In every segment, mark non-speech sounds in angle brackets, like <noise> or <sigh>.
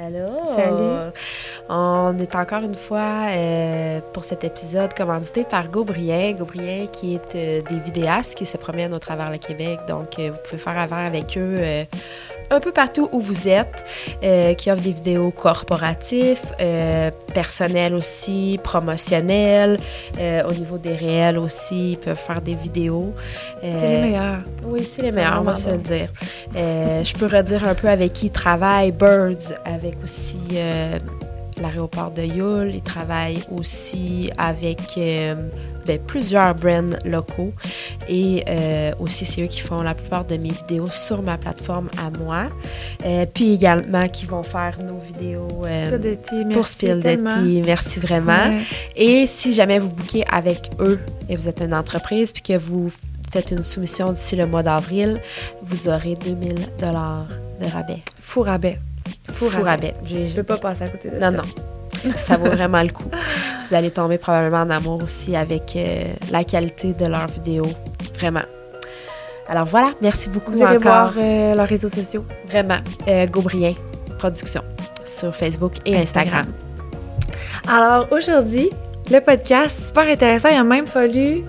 Allô? Salut. On est encore une fois euh, pour cet épisode commandité par Gaubrien. Gaubrien qui est euh, des vidéastes qui se promènent au travers le Québec. Donc, euh, vous pouvez faire affaire avec eux euh, un peu partout où vous êtes, euh, qui offrent des vidéos corporatives, euh, personnelles aussi, promotionnelles. Euh, au niveau des réels aussi, ils peuvent faire des vidéos. C'est les meilleurs. oui, c'est les meilleurs, on va se le dire. Je peux redire un peu avec qui ils travaillent. Birds, avec aussi l'aéroport de Yule. Ils travaillent aussi avec euh, ben, plusieurs brands locaux. Et euh, aussi, c'est eux qui font la plupart de mes vidéos sur ma plateforme à moi. Euh, puis également, qui vont faire nos vidéos de thé, pour Spill de Tea. Merci vraiment. Ouais. Et si jamais vous bouquez avec eux et vous êtes une entreprise puis que vous faites une soumission d'ici le mois d'avril, vous aurez 2000 dollars de rabais. Fou rabais. Fou Fou rabais. rabais. J'ai- Je peux pas passer à côté de Non, ça. non. Ça vaut vraiment le coup. <laughs> Vous allez tomber probablement en amour aussi avec euh, la qualité de leurs vidéos. Vraiment. Alors voilà, merci beaucoup Vous encore. voir euh, leurs réseaux sociaux. Vraiment. Euh, Gaubrien Production sur Facebook et Instagram. Alors aujourd'hui, le podcast, super intéressant. Il a même fallu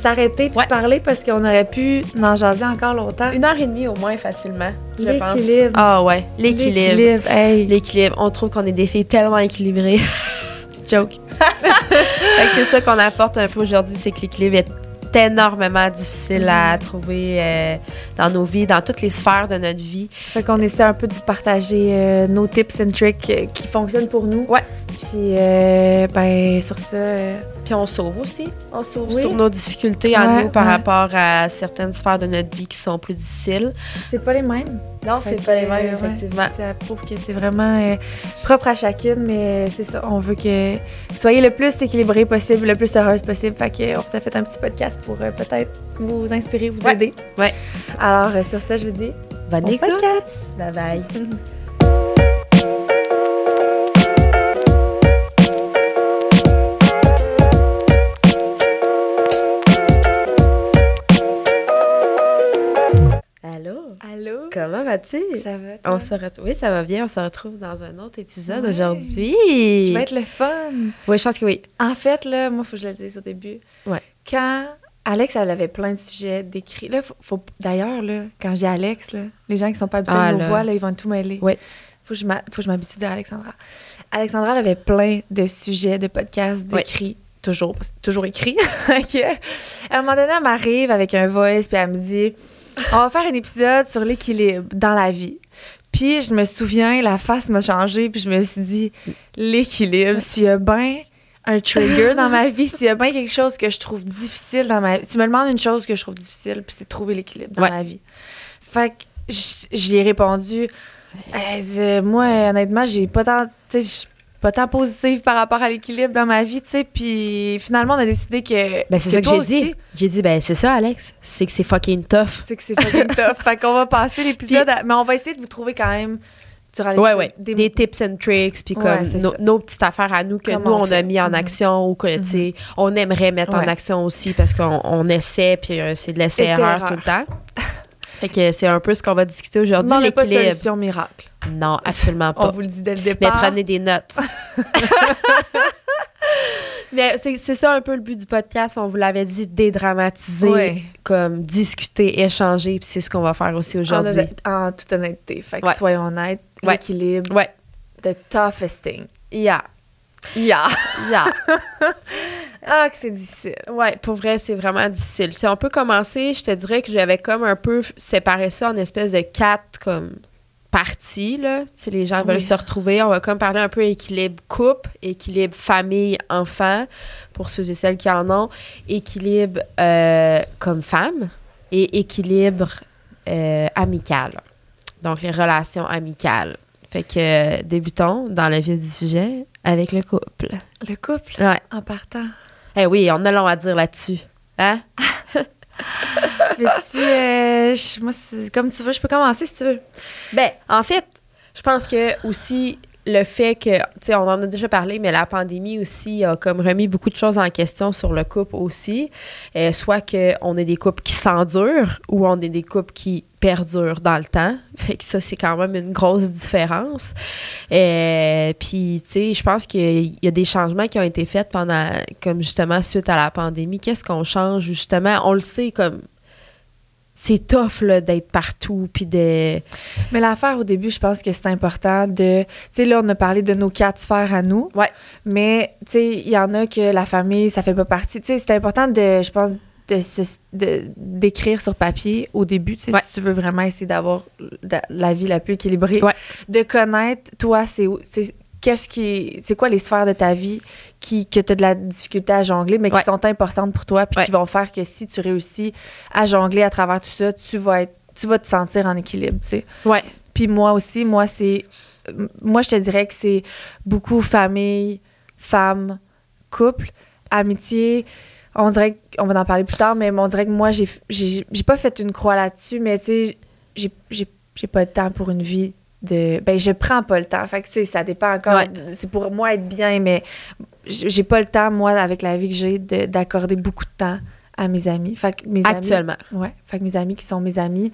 s'arrêter puis Ouais. parler parce qu'on aurait pu en jaser encore longtemps. Une heure et demie au moins facilement, je pense. L'équilibre. Ah ouais, l'équilibre. L'équilibre. Hey. L'équilibre. On trouve qu'on est des filles tellement équilibrées. <laughs> Joke. <laughs> Fait que c'est ça qu'on apporte un peu aujourd'hui, c'est que l'équilibre est énormément difficile à trouver euh, dans nos vies, dans toutes les sphères de notre vie. Fait qu'on essaie un peu de vous partager euh, nos tips and tricks euh, qui fonctionnent pour nous. Ouais. Puis, euh, ben, sur ça, Puis on sauve aussi. On sauve Oui. sur nos difficultés en Ouais, nous par ouais. rapport à certaines sphères de notre vie qui sont plus difficiles. c'est pas les mêmes. Non, c'est pas les mêmes, euh, ouais. effectivement. Ça prouve que c'est vraiment euh, propre à chacune, mais c'est ça. On veut que vous soyez le plus équilibré possible, le plus heureuse possible. Fait que, on vous a fait un petit podcast pour euh, peut-être vous inspirer, vous Ouais. aider. Ouais. Alors, euh, sur ça, je vous dis Bonne bon écoute. podcast! Bye bye. <laughs> Comment vas-tu? Ça va? On toi? se retrouve. Oui, ça va bien. On se retrouve dans un autre épisode Ouais. aujourd'hui. Ça va être le fun! Oui, je pense que oui. En fait, là, moi, il faut que je le dise au début. Ouais. Quand Alex, elle avait plein de sujets décrits. Là, faut, faut- D'ailleurs, là, quand je dis Alex, là, les gens qui sont pas habitués Ah, à nos voix, là, ils vont tout mêler. Ouais. Faut que je m'habitue de Alexandra. Alexandra, elle avait plein de sujets de podcasts décrits. Toujours, toujours écrit. <laughs> À un moment donné, elle m'arrive avec un voice, puis elle me dit On va faire un épisode sur l'équilibre dans la vie. Puis je me souviens, la face m'a changé, puis je me suis dit L'équilibre, s'il y a bien un trigger dans ma vie, s'il y a bien quelque chose que je trouve difficile dans ma vie. Tu me demandes une chose que je trouve difficile, puis c'est de trouver l'équilibre dans Ouais. ma vie. Fait que j'y ai répondu euh, Moi, honnêtement, j'ai pas tant. Tu sais, pas tant positive par rapport à l'équilibre dans ma vie, tu sais. Puis finalement, on a décidé que. Ben, c'est ça que j'ai dit. J'ai dit, ben, c'est ça, Alex. C'est que c'est fucking tough. C'est que c'est fucking <laughs> tough. Fait qu'on va passer l'épisode. à- Mais on va essayer de vous trouver quand même. durant Ouais, ouais. Des, tips and tricks, puis comme nos, petites affaires à nous que Comment nous, on on a mis en Mhm. action ou que, tu sais, on aimerait mettre en action aussi parce qu'on on essaie, puis euh, c'est de l'essai-erreur Essai-erreur. tout le temps. Fait que c'est un peu ce qu'on va discuter aujourd'hui, l'équilibre. miracle. Non, absolument On pas. vous le dit dès le Mais départ. prenez des notes. <laughs> Mais c'est ça un peu le but du podcast. On vous l'avait dit, dédramatiser, comme discuter, échanger. Puis c'est ce qu'on va faire aussi aujourd'hui. En, en toute honnêteté. Fait que Ouais. soyons honnêtes. Ouais. L'équilibre. Ouais. The toughest thing. Yeah. Yeah. Yeah. <laughs> Ah, que c'est difficile. Ouais, pour vrai, c'est vraiment difficile. Si on peut commencer, je te dirais que j'avais comme un peu séparé ça en espèce de quatre comme parties, là. Tu sais, les gens veulent Oui. se retrouver. On va comme parler un peu équilibre couple, équilibre famille-enfant, pour ceux et celles qui en ont, équilibre euh, comme femme et équilibre euh, amical. Donc, les relations amicales. Fait que débutons dans le vif du sujet avec le couple. Le couple, Ouais. en partant. Eh oui, on a long à dire là-dessus. Hein? <laughs> <laughs> Euh, moi, comme tu veux, je peux commencer si tu veux. Ben, en fait, je pense que aussi le fait que, tu sais, on en a déjà parlé, mais la pandémie aussi a comme remis beaucoup de choses en question sur le couple aussi. Euh, soit qu'on est des couples qui s'endurent ou on est des couples qui perdure dans le temps. Fait que ça, c'est quand même une grosse différence. Euh, Puis, tu sais, je pense qu'il y a des changements qui ont été faits pendant, comme justement, suite à la pandémie. Qu'est-ce qu'on change, justement? On le sait, comme c'est tough là, d'être partout puis de mais l'affaire au début je pense que c'est important de tu sais là on a parlé de nos quatre sphères à nous ouais mais tu sais il y en a que la famille ça fait pas partie tu sais c'est important de je pense de d'écrire sur papier au début, si tu veux vraiment essayer d'avoir la vie la plus équilibrée, de connaître toi c'est qu'est-ce qui c'est quoi les sphères de ta vie qui que tu as de la difficulté à jongler mais qui sont importantes pour toi puis qui vont faire que si tu réussis à jongler à travers tout ça, tu vas être tu vas te sentir en équilibre, tu sais. Ouais. Puis moi aussi, moi c'est moi je te dirais que c'est beaucoup famille, femme, couple, amitié, on dirait qu'on va en parler plus tard, mais on dirait que moi, j'ai, j'ai, pas fait une croix là-dessus, mais tu sais, j'ai, j'ai, pas de temps pour une vie de. Ben, je prends pas le temps. Fait que, tu sais, ça dépend encore. C'est pour moi être bien, mais j'ai pas le temps, moi, avec la vie que j'ai, d'accorder beaucoup de temps à mes amis. Fait que mes Actuellement. Amis, ouais. Fait que mes amis qui sont mes amis,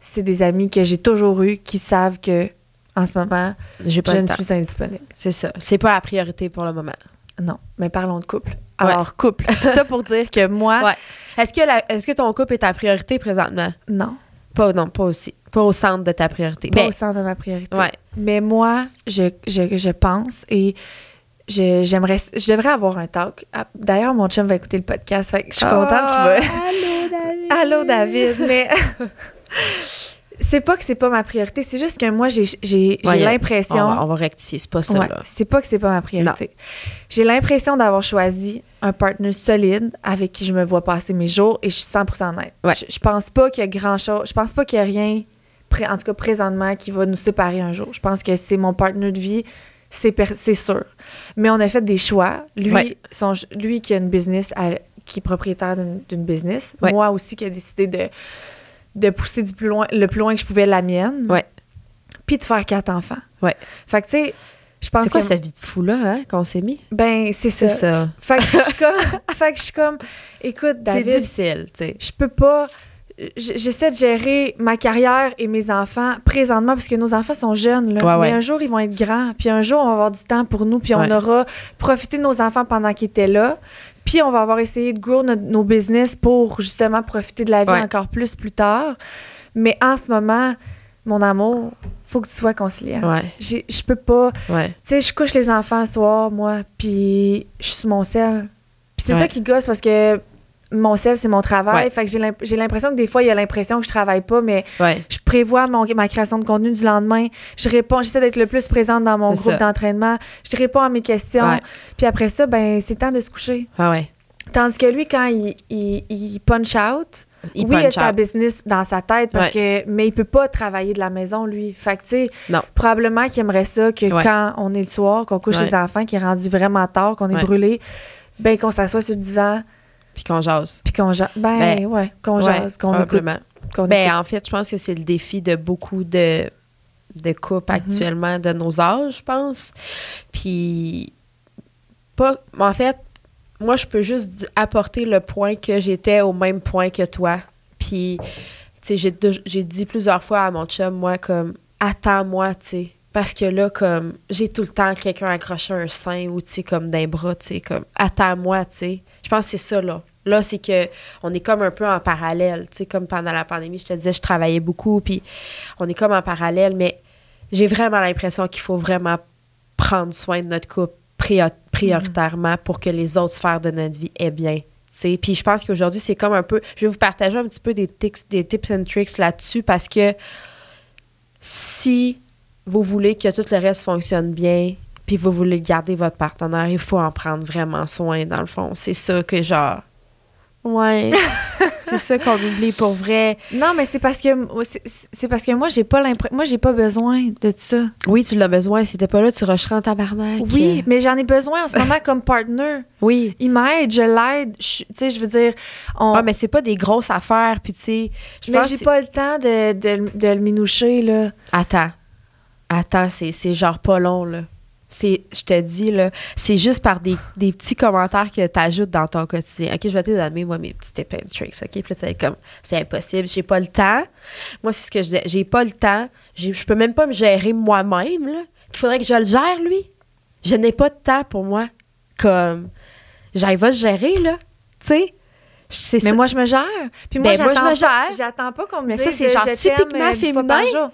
c'est des amis que j'ai toujours eu qui savent que, en ce moment, j'ai pas je ne suis indisponible. C'est ça. C'est pas la priorité pour le moment. Non, mais parlons de couple. Alors, couple. Tout ça pour dire que moi. Ouais. Est-ce que, est que ton couple est ta priorité présentement? Non. Pas, non, pas aussi. Pas au centre de ta priorité. Pas ben, au centre de ma priorité. Ouais. Mais moi, je, je, je pense et j'aimerais je devrais avoir un talk. Ah, d'ailleurs, mon chum va écouter le podcast, fait que je suis contente qu'il va. <laughs> Allô David. allô David, mais <laughs> c'est pas que c'est pas ma priorité, c'est juste que moi, j'ai l'impression. On, va rectifier, c'est pas ça. là. C'est pas que c'est pas ma priorité. J'ai l'impression d'avoir choisi un partenaire solide avec qui je me vois passer mes jours et je suis 100% honnête. Je, je, pense pas qu'il y a grand chose. Je pense pas qu'il y a rien, en tout cas présentement, qui va nous séparer un jour. Je pense que c'est mon partenaire de vie, c'est sûr. Mais on a fait des choix. Lui, son, lui qui a une business, qui est propriétaire d'une business. Moi aussi qui a décidé de de pousser du plus loin, le plus loin que je pouvais la mienne. Ouais. Puis de faire quatre enfants. Ouais. Fait que, tu sais, je pense C'est quoi sa vie de fou, là, hein, qu'on s'est mis? Ben, c'est ça. ça. Fait que je suis comme, <laughs> fait que je suis comme, écoute, David. C'est difficile, tu sais. Je peux pas. J'essaie de gérer ma carrière et mes enfants présentement parce que nos enfants sont jeunes. Là. Ouais, Mais un jour, ils vont être grands. Puis un jour, on va avoir du temps pour nous. Puis on aura profité de nos enfants pendant qu'ils étaient là. Puis on va avoir essayé de grow nos business pour justement profiter de la vie encore plus plus tard. Mais en ce moment, mon amour, faut que tu sois conciliant. Ouais. Je peux pas. Tu sais, je couche les enfants le soir, moi, puis je suis sur mon sel. Puis c'est ça qui gosse parce que mon sel, c'est mon travail. Fait que j'ai l'impression que des fois, il y a l'impression que je travaille pas, mais je prévois mon, ma création de contenu du lendemain. Je réponds, j'essaie d'être le plus présente dans mon groupe d'entraînement. Je réponds à mes questions. Puis après ça, ben c'est temps de se coucher. Ah ouais. Tandis que lui, quand il, il, punch out, il oui, il a sa business dans sa tête, parce que, mais il peut pas travailler de la maison, lui. Fait que, tu sais, probablement qu'il aimerait ça que quand on est le soir, qu'on couche les enfants, qu'il est rendu vraiment tard, qu'on est brûlé, ben qu'on s'assoie sur le divan, puis qu'on jase. Puis qu'on jase. Ben, ben, ouais, qu'on jase, qu'on écoute. ben, en fait, je pense que c'est le défi de beaucoup de, de couples mm-hmm. actuellement de nos âges, je pense. Puis, pas. En fait, moi, je peux juste apporter le point que j'étais au même point que toi. Puis, tu sais, j'ai dit plusieurs fois à mon chum, moi, comme, attends-moi, tu sais. Parce que là, comme, j'ai tout le temps quelqu'un accroché un sein ou, tu sais, comme d'un bras, tu sais, comme, attends-moi, tu sais. Je pense que c'est ça, là. Là, c'est que on est comme un peu en parallèle. Tu sais, comme pendant la pandémie, je te disais, je travaillais beaucoup, puis on est comme en parallèle, mais j'ai vraiment l'impression qu'il faut vraiment prendre soin de notre couple prioritairement pour que les autres sphères de notre vie aient bien. sais. Puis je pense qu'aujourd'hui, c'est comme un peu. Je vais vous partager un petit peu des, tips, des tips and tricks là-dessus parce que si vous voulez que tout le reste fonctionne bien, puis vous voulez garder votre partenaire, il faut en prendre vraiment soin, dans le fond. C'est ça que, genre, Ouais. <laughs> c'est ça qu'on oublie pour vrai. Non, mais c'est parce que c'est parce que moi j'ai pas l'impression moi j'ai pas besoin de ça. Oui, tu l'as besoin, si t'es pas là, tu rusherais en tabarnak. Oui, mais j'en ai besoin en ce moment comme partner. Oui. Il m'aide, je l'aide, tu sais, je veux dire on... Ah, mais c'est pas des grosses affaires puis tu sais, Mais j'ai pas le temps de, de, de, le minoucher là. Attends. Attends, c'est genre pas long là. C'est, je te dis, là, c'est juste par des, des petits commentaires que tu ajoutes dans ton quotidien. OK, je vais te donner, moi, mes petits tips and tricks. OK, puis là, tu comme, c'est impossible, j'ai pas le temps. Moi, c'est ce que je dis, j'ai pas le temps. Je peux même pas me gérer moi-même, là. Il faudrait que je le gère, lui. Je n'ai pas de temps pour moi. Comme, j'arrive à se gérer, là. Tu sais? Mais ça. moi, je me gère. Puis moi, Ben, moi, je me pas- gère. J'attends pas qu'on me Mais dise ça, c'est genre typiquement euh, féminin.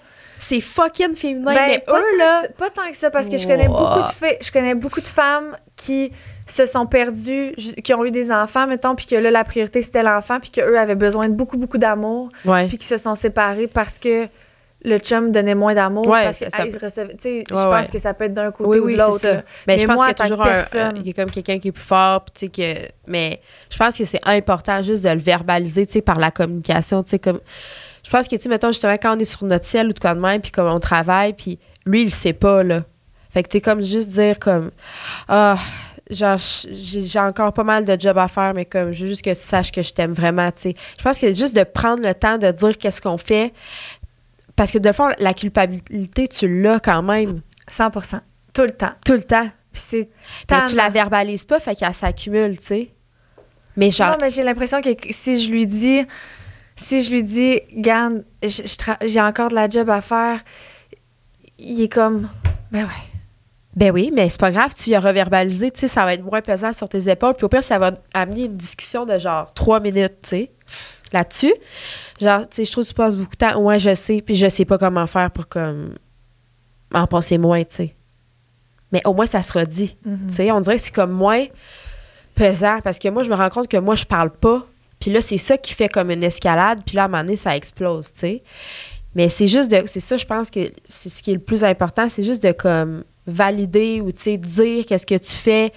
C'est fucking féminin. Ben, mais pas, eux, tant là, que pas tant que ça, parce que je connais Wow. beaucoup de je connais beaucoup de femmes qui se sont perdues, qui ont eu des enfants, mettons, puis que là, la priorité, c'était l'enfant, puis qu'eux avaient besoin de beaucoup, beaucoup d'amour, puis qui se sont séparés parce que le chum donnait moins d'amour, Ouais, parce que ça hey, recevait- je pense ouais. que ça peut être d'un côté Oui, ou de l'autre. là. Mais, je pense moi, qu'il y a toujours un- il y a comme quelqu'un qui est plus fort, puis tu sais que mais je pense que c'est important juste de le verbaliser, tu sais par la communication, tu sais comme je pense que tu sais mettons justement quand on est sur notre ciel ou de quoi de même puis comme on travaille puis lui il sait pas là. Fait que tu sais comme juste dire comme ah genre j'ai encore pas mal de job à faire mais comme je veux juste que tu saches que je t'aime vraiment, tu sais. Je pense que juste de prendre le temps de dire qu'est-ce qu'on fait parce que de fond la culpabilité tu l'as quand même 100% tout le temps. tout le temps. Puis c'est Mais tu la verbalises pas, fait qu'elle s'accumule, tu sais. Mais genre, Non, mais j'ai l'impression que si je lui dis, si je lui dis, Garde, j'ai encore de la job à faire, il est comme, ben ouais. ben oui, mais c'est pas grave, tu y as reverbalisé, tu sais, ça va être moins pesant sur tes épaules. Puis au pire, ça va amener une discussion de genre trois minutes, tu sais, là-dessus. Genre, tu sais, je trouve que tu passes beaucoup de temps. Ouais, je sais, puis je sais pas comment faire pour comme en penser moins, tu sais. Mais au moins, ça se redit. Mhm. Tu sais, on dirait que c'est comme moins pesant parce que moi, je me rends compte que moi, je parle pas. Puis là, c'est ça qui fait comme une escalade. Puis là, à un moment donné, ça explose, tu sais. Mais c'est juste de. C'est ça, je pense que c'est ce qui est le plus important. C'est juste de comme valider ou, tu sais, dire qu'est-ce que tu fais.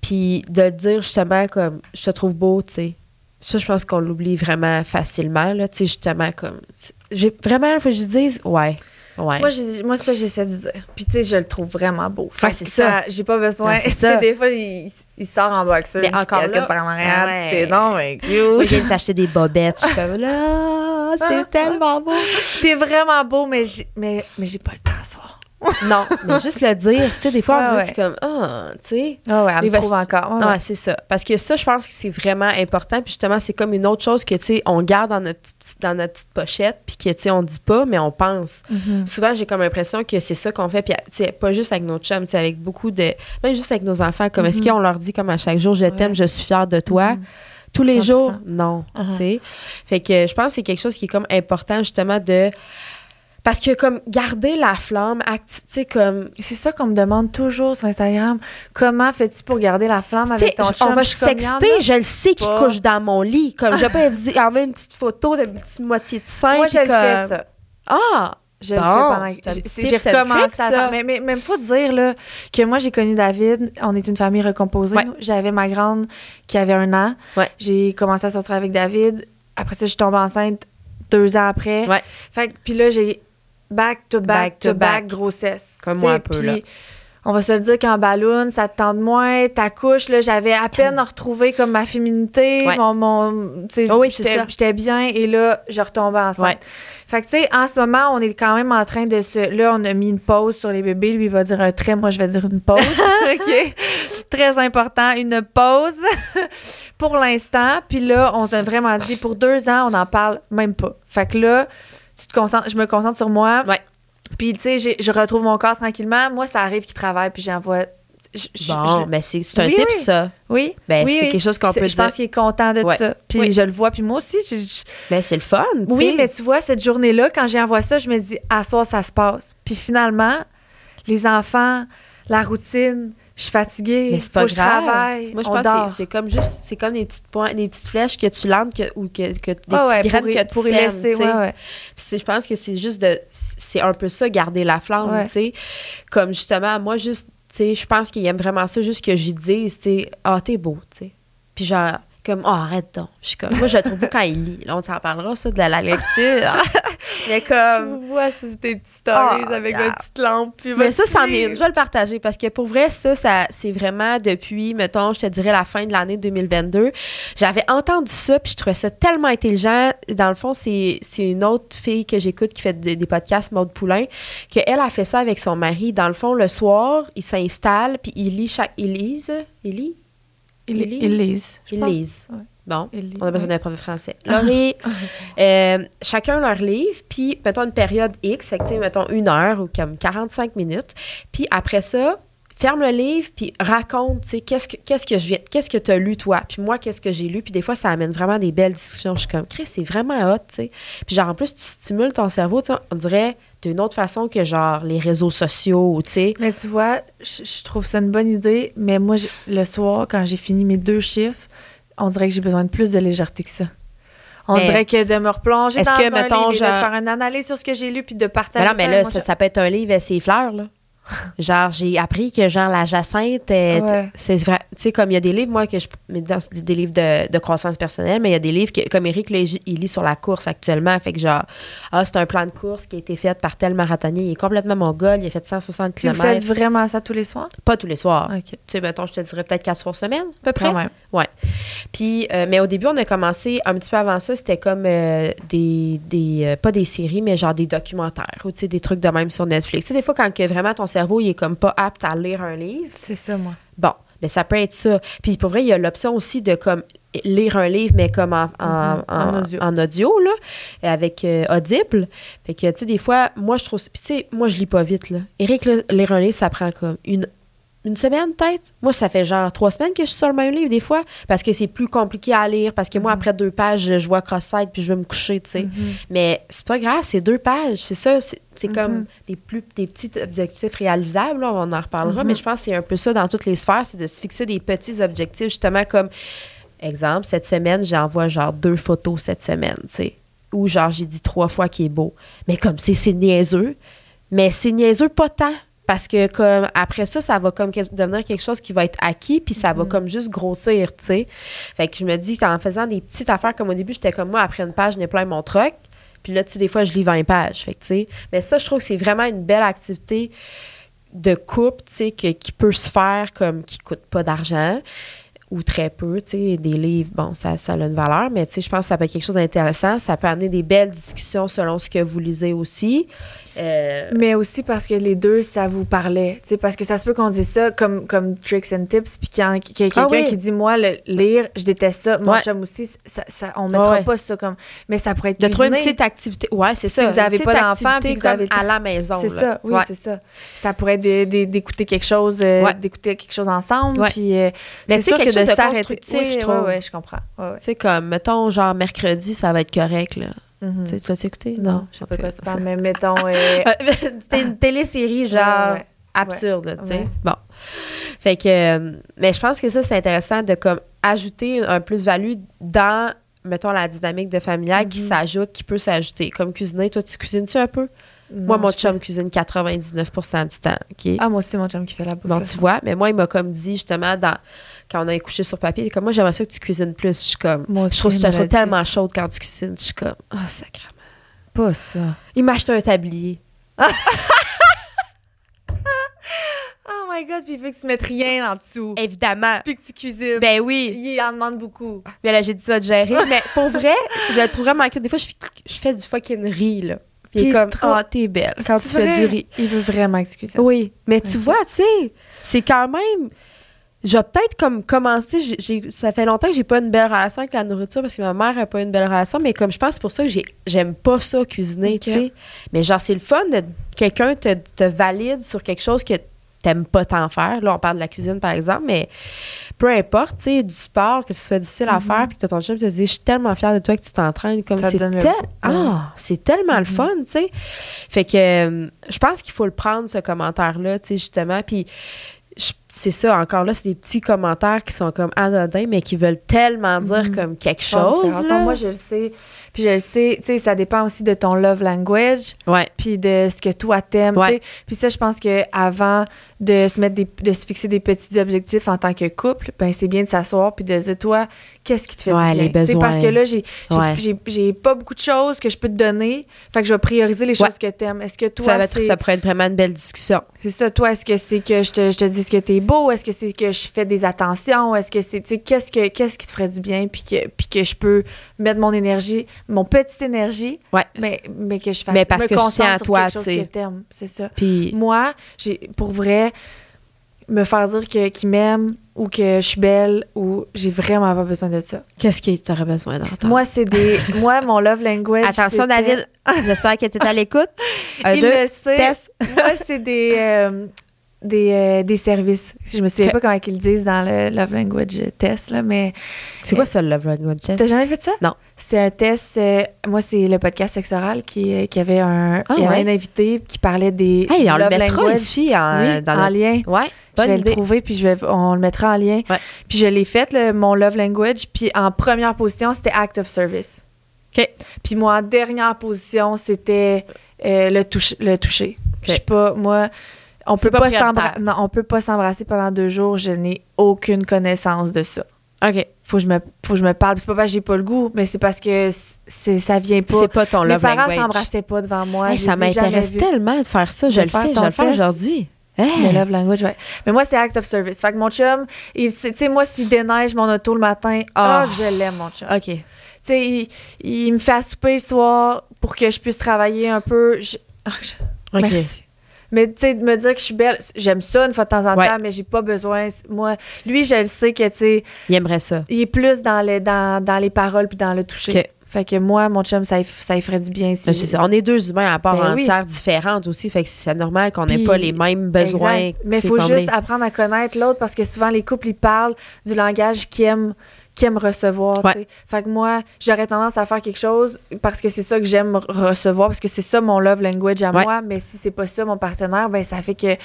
Puis de dire justement comme je te trouve beau, tu sais. Ça, je pense qu'on l'oublie vraiment facilement, là. Tu sais, justement, comme. J'ai vraiment, faut que je dise, ouais. Ouais. Moi, moi, ça, j'essaie de dire. Puis, tu sais, je le trouve vraiment beau. Fait Ouais, que c'est ça. J'ai pas besoin. Ouais, c'est <laughs> des fois, il, il sort en boxeur. Mais encore là- par. Ah ouais. T'es non, mais Moi, je cute. viens de s'acheter des bobettes. Je suis comme là, c'est <laughs> tellement beau. T'es vraiment beau, mais j'ai, mais, mais j'ai pas le temps soir. <laughs> Non, mais juste le dire. Tu sais, des fois, on Ouais, dirait ouais. c'est comme, ah, tu sais. Ah ouais, elle me va trouve encore. Ouais, Ouais, ouais. c'est ça. Parce que ça, je pense que c'est vraiment important. Puis justement, c'est comme une autre chose que, tu sais, on garde dans notre petite, dans notre petite pochette, puis que, tu sais, on dit pas, mais on pense. Mhm. Souvent, j'ai comme l'impression que c'est ça qu'on fait. Puis, tu sais, pas juste avec nos chums, tu sais, avec beaucoup de. Même juste avec nos enfants. Comme, est-ce Mhm. qu'on leur dit, comme à chaque jour, je t'aime, je suis fière de toi? Mhm. Tous les 100%. jours, non. Tu sais. Fait que je pense que c'est quelque chose qui est comme important, justement, de. Parce que, comme, garder la flamme, tu sais, comme. C'est ça qu'on me demande toujours sur Instagram. Comment fais-tu pour garder la flamme avec ton chum? on va Je se sexter, je le sais qu'il couche dans mon lit. Comme, je vais pas <laughs> envoyer une petite photo de une petite moitié de sein. Moi, je le fais, ça. Ah! Je Bon, pendant j'ai- recommencé à. Mais, mais, même faut dire là, que moi, j'ai connu David. On est une famille recomposée. Ouais. J'avais ma grande qui avait un an. Ouais. J'ai commencé à sortir avec David. Après ça, je suis tombée enceinte deux ans après. Ouais. Fait que- puis là, j'ai back to back, Back to back, back. grossesse. Comme moi un peu, puis là. On va se le dire qu'en ballon, ça te tente moins, ta couche, là, j'avais à peine retrouvé comme ma féminité, Ouais. mon, mon Oh oui, j'étais ça. j'étais bien et là, je retombais enceinte. Ouais. Fait que, tu sais, en ce moment, on est quand même en train de se. Là, on a mis une pause sur les bébés. Lui, il va dire un trait. Moi, je vais dire une pause. <laughs> OK? <laughs> Très important, une pause <laughs> pour l'instant. Puis là, on t'a vraiment dit pour deux ans, on n'en parle même pas. Fait que là, tu te concentres, je me concentre sur moi. Ouais. Puis, tu sais, je retrouve mon corps tranquillement. Moi, ça arrive qu'il travaille, puis j'envoie. je- je- Bon, je- mais c'est un Oui, tip, oui. ça. oui. Ben, oui, c'est quelque chose qu'on peut Je dire. pense qu'il est content de Ouais. ça. Puis je le vois. Puis moi aussi, je- je, Ben, c'est le fun, tu oui, mais tu vois, cette journée-là, quand j'envoie ça, je me dis, à soir, ça se passe. Puis finalement, les enfants, la routine, je suis fatiguée. Mais c'est pas faut que je grave. travaille. Moi, je on pense dort. que c'est- comme juste, c'est comme des petites points, des petites flèches que tu lances que, ou que, que des Ah ouais, petites graines pour que tu pour sèmes, laisser, tu sais. ouais, ouais. Puis je pense que c'est juste de, c'est un peu ça, garder la flamme, tu sais. Comme justement, moi, juste, tu sais, je pense qu'il aime vraiment ça, juste que j'y dise, tu sais, ah, t'es beau, tu sais. Puis genre, comme, oh, arrête donc. Je suis comme, moi, je le trouve beau quand il lit. Là, on s'en parlera, ça, de la, la lecture. Mais Je comme. vous vois sur tes petites stories Ah, avec ah. votre petite lampe. Puis Mais ça, livre. une. Je vais le partager parce que pour vrai, ça, ça c'est vraiment depuis, mettons, je te dirais la fin de l'année 2022. J'avais entendu ça, puis je trouvais ça tellement intelligent. Dans le fond, c'est c'est une autre fille que j'écoute qui fait des, des podcasts, Maude Poulain, qu'elle a fait ça avec son mari. Dans le fond, le soir, il s'installe, puis il lit chaque. Il lise Il lit? Ils Ils lisent. ils lisent. je Il lise. Bon. On a besoin d'un prof de français. Laurie, <laughs> euh, chacun leur livre, puis mettons une période X, fait que, mettons une heure ou comme 45 minutes. Puis après ça, ferme le livre, puis raconte, tu sais, qu'est-ce que, qu'est-ce que je viens, qu'est-ce que tu as lu, toi, puis moi, qu'est-ce que j'ai lu? Puis des fois, ça amène vraiment des belles discussions. Je suis comme, Chris, c'est vraiment hot, tu sais. Puis genre, en plus, tu stimules ton cerveau, tu sais, on dirait d'une autre façon que genre les réseaux sociaux, tu sais. Mais tu vois, je, je trouve ça une bonne idée, mais moi, le soir, quand j'ai fini mes deux chiffres, on dirait que j'ai besoin de plus de légèreté que ça. On Mais dirait que de me replonger dans que, un mettons, livre et de genre- faire une analyse sur ce que j'ai lu puis de Mais partager non, mais ça, là, moi, ça, je- ça peut être un livre et ses fleurs, là. Genre, j'ai appris que, genre, la jacinthe, euh, Ouais. c'est vrai. Tu sais, comme il y a des livres, moi, que je. mais dans- des livres de, de croissance personnelle, mais il y a des livres que, comme Eric, là, il lit sur la course actuellement. Fait que, genre, ah, c'est un plan de course qui a été fait par tel marathonnier. Il est complètement mongol, il a fait 160 Puis vous faites km. vraiment ça tous les soirs? Pas tous les soirs. Tu sais, mettons, je te dirais peut-être quatre soirs semaine, à peu près. Quand même. Puis, euh, mais au début, on a commencé un petit peu avant ça, c'était comme euh, des, des euh, pas des séries, mais genre des documentaires ou tu sais, des trucs de même sur Netflix. Tu sais, des fois, quand que vraiment ton cerveau, il est comme pas apte à lire un livre, C'est ça, moi. bon, mais ça peut être ça. Puis pour vrai, il y a l'option aussi de comme lire un livre, mais comme en, en, Mhm. en- En audio. en audio, là, avec euh, Audible. Fait que, tu sais, des fois, moi, je trouve... Puis tu sais, moi, je lis pas vite, là. Eric, là, lire un livre, ça prend comme une une semaine peut-être. Moi, ça fait genre trois semaines que je suis sur le même livre des fois parce que c'est plus compliqué à lire, parce que moi, Mhm. après deux pages, je vois cross-site puis je vais me coucher, tu sais. Mhm. Mais c'est pas grave, c'est deux pages. C'est ça, c'est comme des, plus, des petits objectifs réalisables, là, on en reparlera, Mhm. mais je pense que c'est un peu ça dans toutes les sphères, c'est de se fixer des petits objectifs, justement comme, exemple, cette semaine, j'envoie genre deux photos cette semaine, tu sais, ou genre j'ai dit trois fois qu'il est beau. Mais comme c'est c'est niaiseux, mais c'est niaiseux pas tant. Parce que comme après ça, ça va comme devenir quelque chose qui va être acquis, puis ça va Mhm. comme juste grossir, tu sais. Fait que je me dis qu'en faisant des petites affaires comme au début, j'étais comme moi, après une page, je n'ai plein mon truc. Puis là, tu sais, des fois, je lis 20 pages. Fait que, tu sais, mais ça, je trouve que c'est vraiment une belle activité de couple, tu sais, qui peut se faire comme qui coûte pas d'argent ou très peu, tu sais, des livres, bon, ça, ça a une valeur, mais tu sais, je pense que ça peut être quelque chose d'intéressant. Ça peut amener des belles discussions selon ce que vous lisez aussi. Euh, Mais aussi parce que les deux, ça vous parlait. Parce que ça se peut qu'on dise ça comme, comme tricks and tips, puis qu'il y, a- quelqu'un Ah oui. qui dit Moi, le lire, je déteste ça. Mon Ouais. chum aussi, ça, ça- on mettra Ouais. pas ça comme. Mais ça pourrait être. de trouver une petite activité. Ouais, c'est ça. vous une avez petite pas d'enfant, puis vous avez à la maison. C'est ça, oui, Ouais. c'est ça. Ça pourrait être d'écouter quelque chose, euh, d'écouter quelque chose ensemble. Puis, euh, Mais c'est quelque que chose de s'arrêter. Oui, je trouve. je comprends. Sais, comme, mettons, genre mercredi, ça va être correct, là. Mhm. Tu l'as écouté? Non, je sais pas quoi tu parles, mais mettons. euh, <laughs> C'était une télésérie, genre, Ouais, ouais. absurde, tu sais. Bon. Fait que, euh, mais je pense que ça, c'est intéressant de, comme, ajouter un plus-value dans, mettons, la dynamique de familiale qui Mhm. s'ajoute, qui peut s'ajouter. Comme cuisiner, toi, tu cuisines-tu un peu? non, moi, mon chum cuisine 99% du temps? Ah, moi aussi, mon chum qui fait la bouffe. Bon, tu vois, mais moi, il m'a comme dit, justement, dans, quand on a couché sur papier, il est comme, moi, j'aimerais ça que tu cuisines plus. Je suis comme, Moi aussi, je trouve l'a dit. tellement chaude quand tu cuisines. Je suis comme, ah, sacrément. Pas ça. Il m'a acheté un tablier. <laughs> Oh my god, puis il veut que tu mettes rien en dessous. Évidemment. Puis que tu cuisines. Ben oui. il en demande beaucoup. Bien là, j'ai dit ça de gérer. <laughs> mais pour vrai, je le trouve vraiment cute. Des fois, je, fais- je fais du fucking riz, là. Puis il est comme, trop- ah, t'es belle quand tu fais du riz. Il veut vraiment que tu cuisines. Oui, mais tu vois, tu sais, c'est quand même. Je vais peut-être comme commencer. ça fait longtemps que j'ai pas une belle relation avec la nourriture parce que ma mère a pas une belle relation, mais comme je pense c'est pour ça que j'ai- j'aime pas ça cuisiner, tu sais. Mais genre, c'est le fun de quelqu'un te, te valide sur quelque chose que t'aimes pas tant faire. Là, on parle de la cuisine, par exemple, mais peu importe, tu sais, du sport, que ce soit difficile à Mhm. faire, puis que t'as ton chum te dit, je suis tellement fière de toi que tu t'entraînes. Comme Ça te c'est le tel-. Ah, c'est tellement le Mhm. fun, tu sais. Fait que euh, je pense qu'il faut le prendre, ce commentaire-là, tu sais, justement. Puis c'est ça, encore là, c'est des petits commentaires qui sont comme anodins, mais qui veulent tellement dire Mhm. comme quelque chose. là. Moi, je le sais. Puis je le sais, tu sais, ça dépend aussi de ton love language, Ouais. puis de ce que toi t'aimes. Ouais. Puis ça, je pense que avant de se mettre des, de se fixer des petits objectifs en tant que couple, ben c'est bien de s'asseoir puis de dire toi, qu'est-ce qui te fait Ouais, du bien? les Tu sais, Parce besoins. que là, j'ai j'ai- Ouais. j'ai j'ai pas beaucoup de choses que je peux te donner, fait que je vais prioriser les Ouais. choses que t'aimes. Est-ce que toi, ça, va être, ça pourrait être vraiment une belle discussion. c'est ça, toi, est-ce que c'est que je te, je te dis que t'es beau? Est-ce que c'est que je fais des attentions? Est-ce que c'est, qu'est-ce, que, qu'est-ce qui te ferait du bien? Puis que, puis que je peux mettre mon énergie, mon petite énergie, Ouais. mais, mais que je fasse Mais parce me que je tiens à sur toi, tu sais. que t'aimes. C'est ça. Puis, Moi, j'ai, pour vrai, me faire dire que, qu'il m'aime ou que je suis belle ou j'ai vraiment pas besoin de ça. qu'est-ce que tu aurais besoin d'entendre? Moi, c'est des. <laughs> moi, mon love language. Attention, David. J'espère que tu es à l'écoute. <laughs> Un, Il deux, le sait. test. Moi, c'est des, euh, des, euh, des services. Je me souviens pas comment ils le disent dans le Love Language test, là, mais C'est quoi ça, le love language test? t'as jamais fait ça? Non. C'est un test. euh, moi, c'est le podcast Sexoral qui, euh, qui avait un, Ah, il y avait ouais. un invité qui parlait des Hey, du on le love mettra language. ici en, oui, dans en le... lien. Ouais, Je vais idée. le trouver, puis je vais, on le mettra en lien. Ouais. Puis je l'ai fait, le- mon love language. Puis en première position, c'était act of service. OK. Puis moi, en dernière position, c'était euh, le, touche, le toucher. Je sais pas, moi, on peut pas pas, non, on peut pas s'embrasser pendant deux jours. Je n'ai aucune connaissance de ça. OK. Faut que je me, faut que je me parle. C'est pas parce que j'ai pas le goût, mais c'est parce que c'est, ça vient pas. C'est pas ton Mes love parents language. s'embrassaient pas devant moi. Hey, ça m'intéresse tellement de faire ça. Je le fais, je le test. aujourd'hui. Hey. Le love language, ouais. Mais moi, c'est act of service. Fait que mon chum, tu sais, moi, s'il déneige mon auto le matin, ah, Ah. que je l'aime, mon chum. OK. Tu sais, il, il me fait à souper le soir pour que je puisse travailler un peu. Je- <laughs> ah, je-. Merci. Mais tu sais, de me dire que je suis belle, j'aime ça une fois de temps en Ouais. temps, mais j'ai pas besoin. Moi, lui, je le sais que, tu sais, Il aimerait ça. il est plus dans, le, dans, dans les paroles puis dans le toucher. Fait que moi, mon chum, ça, ça y ferait du bien. Si Ben, c'est ça. On est deux humains à part Ben oui. entière différentes aussi. Fait que c'est normal qu'on n'ait pas les mêmes besoins. Exact. Mais il faut juste apprendre à connaître l'autre parce que souvent, les couples, ils parlent du langage qu'ils aiment, qu'ils aiment recevoir. Ouais. Fait que moi, j'aurais tendance à faire quelque chose parce que c'est ça que j'aime re- recevoir, parce que c'est ça mon love language à Ouais. moi. Mais si c'est pas ça, mon partenaire, ben ça fait que euh,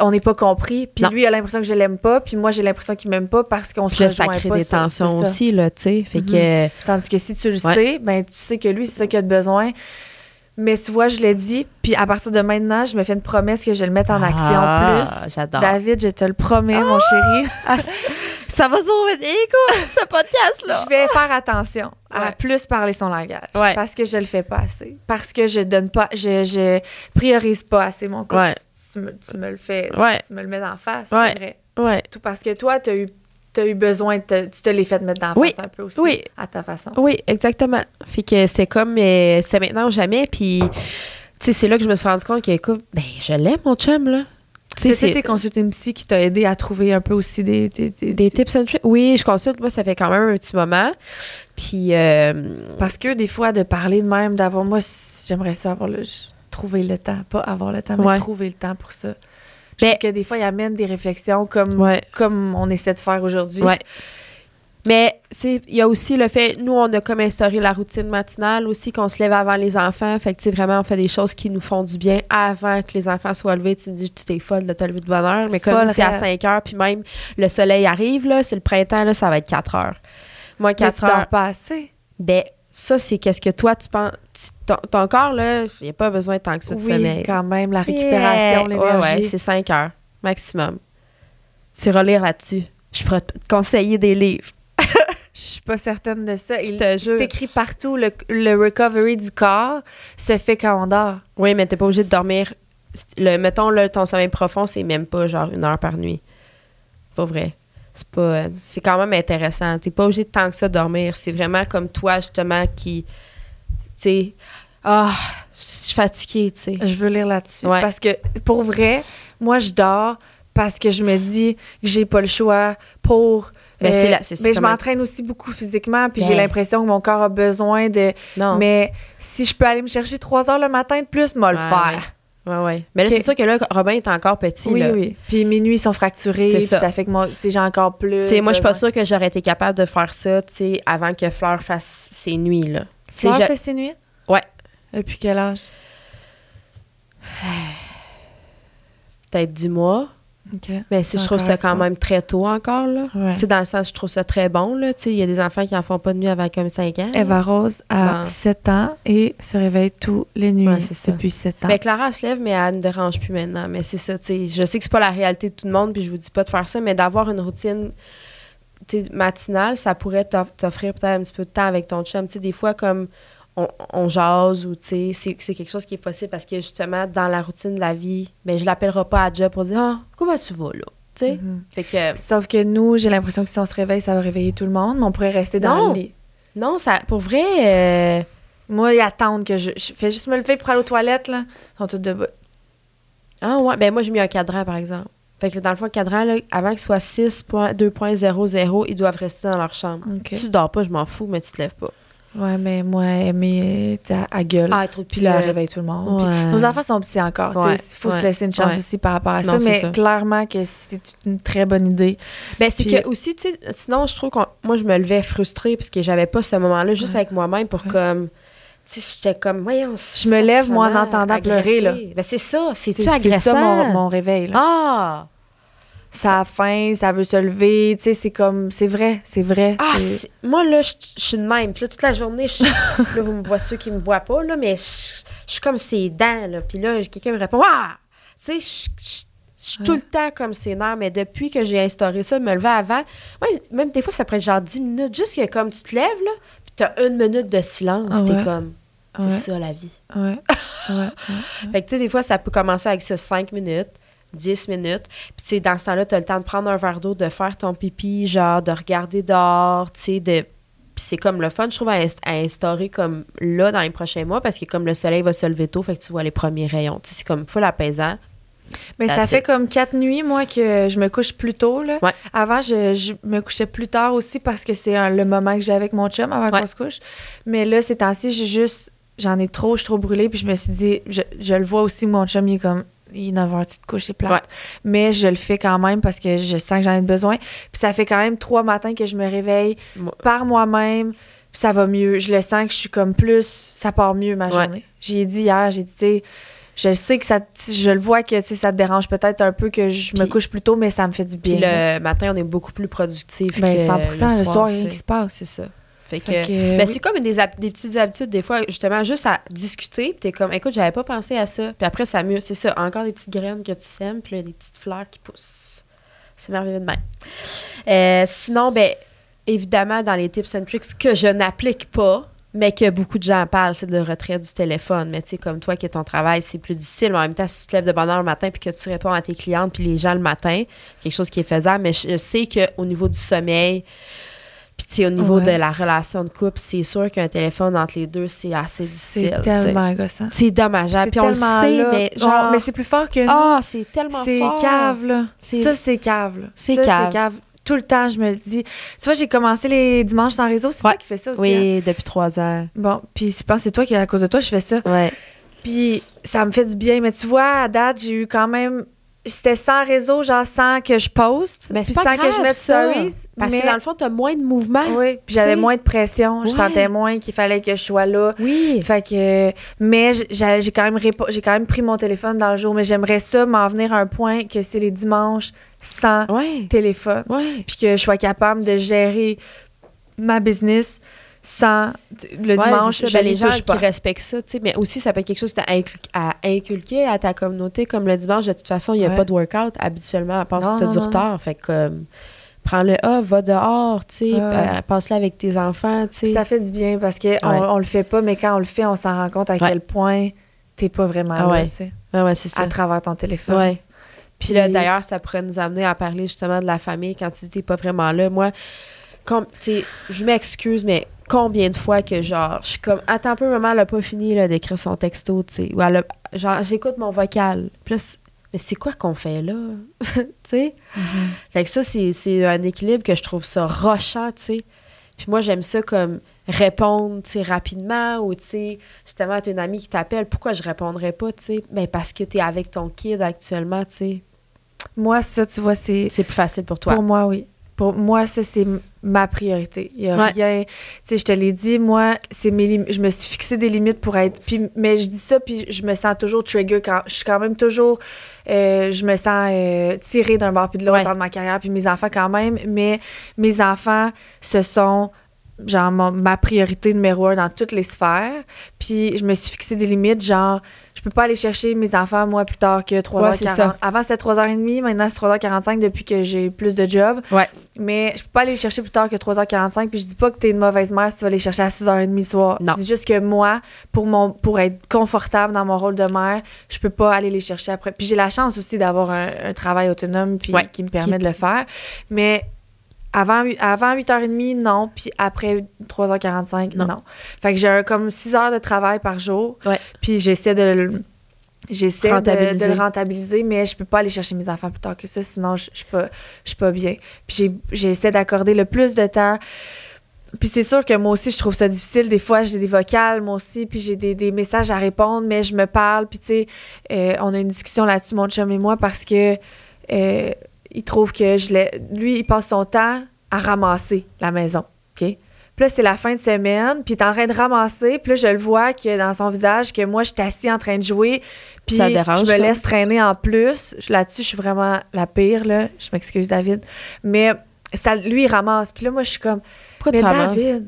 on n'est pas compris. Puis Non. lui, il a l'impression que je l'aime pas, puis moi, j'ai l'impression qu'il m'aime pas parce qu'on se là, ça rejoint crée pas des tensions aussi, là, tu sais. Fait Mhm. que... Tandis que si tu le Ouais. sais, ben tu sais que lui, c'est ça qu'il a de besoin. Mais tu vois, je l'ai dit, puis à partir de maintenant, je me fais une promesse que je vais le mettre en action Ah, plus. J'adore. David, je te le promets, mon chéri. Ça va sauver <laughs> écoute, ce podcast-là. Je vais faire attention à Ouais. plus parler son langage. Ouais. Parce que je le fais pas assez. Parce que je donne pas, je, je priorise pas assez mon couple. Ouais. Tu, me, tu me le fais, tu me le mets en face, c'est vrai. Tout parce que toi, tu as eu, t'as eu besoin, de tu te l'es fait mettre en Oui. face un peu aussi. Oui. À ta façon. Oui, exactement. Fait que c'est comme, euh, c'est maintenant ou jamais. Puis, tu sais, c'est là que je me suis rendu compte que, écoute, ben, je l'aime, mon chum, là. Tu sais, t'es consulté une psy qui t'a aidé à trouver un peu aussi des... des, des- des tips and tricks. Oui, je consulte, moi, ça fait quand même un petit moment. Puis, euh, Parce que des fois, de parler de même, d'avoir... Moi, j'aimerais ça avoir le... Trouver le temps. Pas avoir le temps, mais Ouais. trouver le temps pour ça. Je Ben- trouve que des fois, il amène des réflexions comme, ouais. comme on essaie de faire aujourd'hui. Ouais. Mais il y a aussi le fait, nous, on a comme instauré la routine matinale aussi, qu'on se lève avant les enfants. Fait que, tu sais, vraiment, on fait des choses qui nous font du bien avant que les enfants soient levés. Tu me dis, tu t'es folle de te lever de bonne heure. Mais comme c'est à raide. 5 heures, puis même le soleil arrive, là, c'est le printemps, là, ça va être 4 heures. Moi, Mais 4 tu dors heures. pas assez. Ben, ça, c'est qu'est-ce que toi, tu penses. Ton, ton corps, là, il n'y a pas besoin tant que ça de oui, sommeil. quand même, la récupération, Yeah. l'énergie. Ouais, ouais, c'est 5 heures maximum. Tu relire là-dessus. Je pourrais te conseiller des livres. Je suis pas certaine de ça. Je Il-. C'est écrit partout, le, le recovery du corps se fait quand on dort. Oui, mais t'es pas obligé de dormir. Le, mettons, là, ton sommeil profond, c'est même pas genre une heure par nuit. Pas vrai. C'est pas. C'est quand même intéressant. T'es pas obligé de tant que ça dormir. C'est vraiment comme toi, justement, qui. Tu sais. Ah, je suis fatiguée, tu sais. Je veux lire là-dessus. Ouais. Parce que, pour vrai, moi, je dors parce que je me dis que j'ai pas le choix pour... Ben, c'est c'est- mais je m'entraîne aussi beaucoup physiquement, puis j'ai Ben. l'impression que mon corps a besoin de... Non. Mais si je peux aller me chercher trois heures le matin de plus, moi le faire. Ouais, ouais. Mais là, c'est sûr que là, Robin est encore petit, Oui, là. oui. Puis mes nuits sont fracturées, C'est ça. ça. fait que moi, j'ai encore plus... Tu sais, moi, je suis pas sûre que j'aurais été capable de faire ça, tu sais, avant que Fleur fasse ses nuits, là. Fleur je- fait ses nuits? Ouais. Depuis quel âge? Peut-être 10 mois. Mais si je trouve ça quand même très tôt encore, là. Ouais. Tu sais, dans le sens, je trouve ça très bon, là. Tu sais, il y a des enfants qui en font pas de nuit avant comme 5 ans. là. Eva Rose a Bon. 7 ans et se réveille tous les nuits Ouais, depuis 7 ans. Ben, Clara, se lève, mais elle ne dérange plus maintenant. Mais c'est ça, tu sais. Je sais que c'est pas la réalité de tout le monde, puis je vous dis pas de faire ça, mais d'avoir une routine matinale, ça pourrait t'off- t'offrir peut-être un petit peu de temps avec ton chum. Tu sais, des fois, comme on, on jase ou, tu sais, c'est- quelque chose qui est possible parce que, justement, dans la routine de la vie, ben, je l'appellerai pas à job pour dire « Ah, comment tu vas, là? » Tu sais? Mhm. Fait que, Sauf que nous, j'ai l'impression que si on se réveille, ça va réveiller tout le monde, mais on pourrait rester dans Non. le lit. non, ça, pour vrai, euh, Moi, ils attendent que je, je fais juste me lever pour aller aux toilettes, là. Ils sont tous debout. Ah ouais, ben moi j'ai mis un cadran par exemple. Fait que dans le fond, le cadran, là, avant qu'il soit 6.2.00, ils doivent rester dans leur chambre. OK. Si tu dors pas, je m'en fous, mais tu te lèves pas. Ouais, mais moi, sais, à, gueule. Ah, trop de puis là, elle réveille tout le monde. Ouais. Nos enfants sont petits encore. Ouais, Il faut se laisser une chance ouais. aussi par rapport à Non, ça. Mais ça. clairement que c'est une très bonne idée. Ben, c'est que aussi, tu sais, sinon, je trouve que moi, je me levais frustrée parce que j'avais pas ce moment-là juste Ouais. avec moi-même pour Ouais. comme. Tu sais, j'étais comme, voyons. Je me lève, moi, en entendant pleurer, là. Ben, c'est ça. C'est-tu C'est c'est ça mon, mon réveil. Là. Ah! Ça a faim, ça veut se lever. Tu sais, c'est comme. C'est vrai, c'est vrai. Ah, moi, là, je suis de même. Puis là, toute la journée, je, là, vous me voyez ceux qui me voient pas, là, mais je suis comme ses dents, là. Puis là, quelqu'un me répond, ah! Tu sais, je- suis tout le temps comme ses nerfs, mais depuis que j'ai instauré ça, me lever avant, même, même des fois, ça prend genre 10 minutes, juste que comme tu te lèves, là, puis t'as une minute de silence, Ah t'es ouais. comme, c'est Ouais, ça la vie. ouais, ouais. <laughs> Fait que, tu sais, des fois, ça peut commencer avec ça 5 minutes, 10 minutes. Puis, tu sais, dans ce temps-là, tu as le temps de prendre un verre d'eau, de faire ton pipi, genre, de regarder dehors, tu sais, de. Puis c'est comme le fun, je trouve, à, inst- à instaurer comme là, dans les prochains mois, parce que comme le soleil va se lever tôt, fait que tu vois les premiers rayons. Tu sais, c'est comme full apaisant. Mais ça fait it. comme quatre nuits, moi, que je me couche plus tôt. Là. Ouais. Avant, je, je me couchais plus tard aussi parce que c'est le moment que j'ai avec mon chum avant Ouais. qu'on se couche. Mais là, ces temps-ci, j'ai juste. J'en ai trop, je suis trop brûlée. Puis je me suis dit, je, je le vois aussi, mon chum, il est comme. Il est 9 heures, tu te couches, c'est plate. Ouais. Mais je le fais quand même parce que je sens que j'en ai besoin. Puis ça fait quand même trois matins que je me réveille par moi-même. Puis ça va mieux. Je le sens que je suis comme plus. Ça part mieux ma Ouais. journée. J'ai dit hier, j'ai dit, tu sais, je sais que ça. Je le vois que ça te dérange peut-être un peu que je me couche plus tôt, mais ça me fait du bien. Puis le matin, on est beaucoup plus productif Ben, que 100 le soir, a tu rien qui se passe. C'est ça. Fait que, ben, oui. c'est comme des, des petites habitudes, des fois, justement, juste à discuter, puis t'es comme, écoute, j'avais pas pensé à ça. Puis après, ça mieux, c'est ça, encore des petites graines que tu sèmes, puis là, des petites fleurs qui poussent. C'est merveilleux de même. Euh, sinon, ben, évidemment, dans les tips and tricks que je n'applique pas, mais que beaucoup de gens parlent, c'est le retrait du téléphone. Mais tu sais, comme toi, qui est ton travail, c'est plus difficile. Mais en même temps, si tu te lèves de bonne heure le matin puis que tu réponds à tes clientes puis les gens le matin, c'est quelque chose qui est faisable. Mais je, je sais qu'au niveau du sommeil, puis tu sais, au niveau Ouais. de la relation de couple, c'est sûr qu'un téléphone entre les deux, c'est assez difficile. c'est tellement agaçant. C'est dommageable. C'est Puis on le sait, là. mais On- genre... mais c'est plus fort que nous. Ah, c'est tellement c'est fort. cave, là. C'est- Ça, c'est cave, là. C'est Ça, cave. Tout le temps, je me le dis. Tu vois, j'ai commencé les dimanches sans réseau. C'est Ouais. toi qui fais ça aussi. hein? Oui, depuis trois ans. Bon, puis je pense que c'est toi qui, à cause de toi, je fais ça. Ouais. Puis ça me fait du bien. Mais tu vois, à date, j'ai eu quand même. C'était sans réseau, genre sans que je poste. Mais c'est puis pas sans que je mette ça. stories. Parce mais- que dans le fond, t'as moins de mouvement. Oui, puis j'avais moins de pression. Je sentais moins qu'il fallait que je sois là. Oui. Fait que, mais j'ai quand même répo- j'ai quand même pris mon téléphone dans le jour, mais j'aimerais ça m'en venir à un point que c'est les dimanches sans Ouais. téléphone, puis que je sois capable de gérer ma business sans le Ouais, dimanche. ça. Ben, les gens qui respectent ça, tu sais, mais aussi, ça peut être quelque chose que t'as incul- à inculquer à ta communauté. Comme le dimanche, de toute façon, il n'y a Ouais. pas de workout habituellement, à part si tu as du retard. Fait que, comme, prends-le ah, va dehors, tu sais, Ouais, passe-le avec tes enfants, tu sais. Ça fait du bien parce qu'on Ouais. on le fait pas, mais quand on le fait, on s'en rend compte à Ouais. quel point t'es pas vraiment là, tu sais, c'est ça. à travers ton téléphone. Ouais. Puis là, d'ailleurs, ça pourrait nous amener à parler justement de la famille quand tu dis t'es pas vraiment là. Moi, com- tu sais, je m'excuse, mais combien de fois que genre, je suis comme, attends un peu, maman, elle a pas fini là, d'écrire son texto, tu sais. Ou elle a- genre, j'écoute mon vocal. C'est- mais c'est quoi qu'on fait là? <laughs> tu sais? Mhm. Fait que ça, c'est c'est un équilibre que je trouve ça rochant, tu sais. Puis moi, j'aime ça comme répondre, tu sais, rapidement ou, tu sais, justement, tu une amie qui t'appelle, pourquoi je répondrais pas, tu sais? Ben, parce que tu es avec ton kid actuellement, tu sais. Moi, ça, tu vois, c'est C'est plus facile pour toi. pour moi, oui. Pour moi, ça, c'est ma priorité. Il y a Ouais. rien. Tu sais, je te l'ai dit, moi, c'est mes lim- je me suis fixé des limites pour être. Puis, mais je dis ça, puis je me sens toujours trigger quand. Je suis quand même toujours. euh, je me sens euh, tirée d'un bord puis de l'autre Ouais. dans ma carrière, puis mes enfants quand même. Mais mes enfants, ce sont. Genre, ma priorité numéro un dans toutes les sphères. Puis, je me suis fixé des limites, genre, peux pas aller chercher mes enfants, moi, plus tard que 3h40. c'est ça. Avant, c'était 3h30, maintenant, c'est 3h45 depuis que j'ai plus de job. Ouais. Mais je peux pas aller chercher plus tard que 3h45. Puis je dis pas que t'es une mauvaise mère si tu vas les chercher à 6h30 le soir. Non. Je dis juste que moi, pour, mon, pour être confortable dans mon rôle de mère, je peux pas aller les chercher après. Puis j'ai la chance aussi d'avoir un, un travail autonome puis Ouais. qui me permet de le faire. Mais avant, avant 8h30, non. Puis après 3h45, non. Non. Fait que j'ai comme 6 heures de travail par jour. Ouais. Puis j'essaie de le- J'essaie de, Rentabiliser. de le rentabiliser, mais je peux pas aller chercher mes enfants plus tard que ça, sinon je je suis pas, je suis pas bien. Puis j'essaie d'accorder le plus de temps. Puis c'est sûr que moi aussi, je trouve ça difficile. Des fois, j'ai des vocales, moi aussi, puis j'ai des, des messages à répondre, mais je me parle. Puis tu sais, euh, on a une discussion là-dessus, mon chum et moi, parce que euh, il trouve que je l'ai... Lui, il passe son temps à ramasser la maison, OK? Puis là, c'est la fin de semaine, puis il est en train de ramasser. Puis là, je le vois que dans son visage, que moi, je suis assis en train de jouer. Puis Ça dérange, je me laisse traîner en plus. Là-dessus, je suis vraiment la pire, là. Je m'excuse, David. Mais ça, lui, il ramasse. Puis là, moi, je suis comme, Pourquoi mais tu ramasses?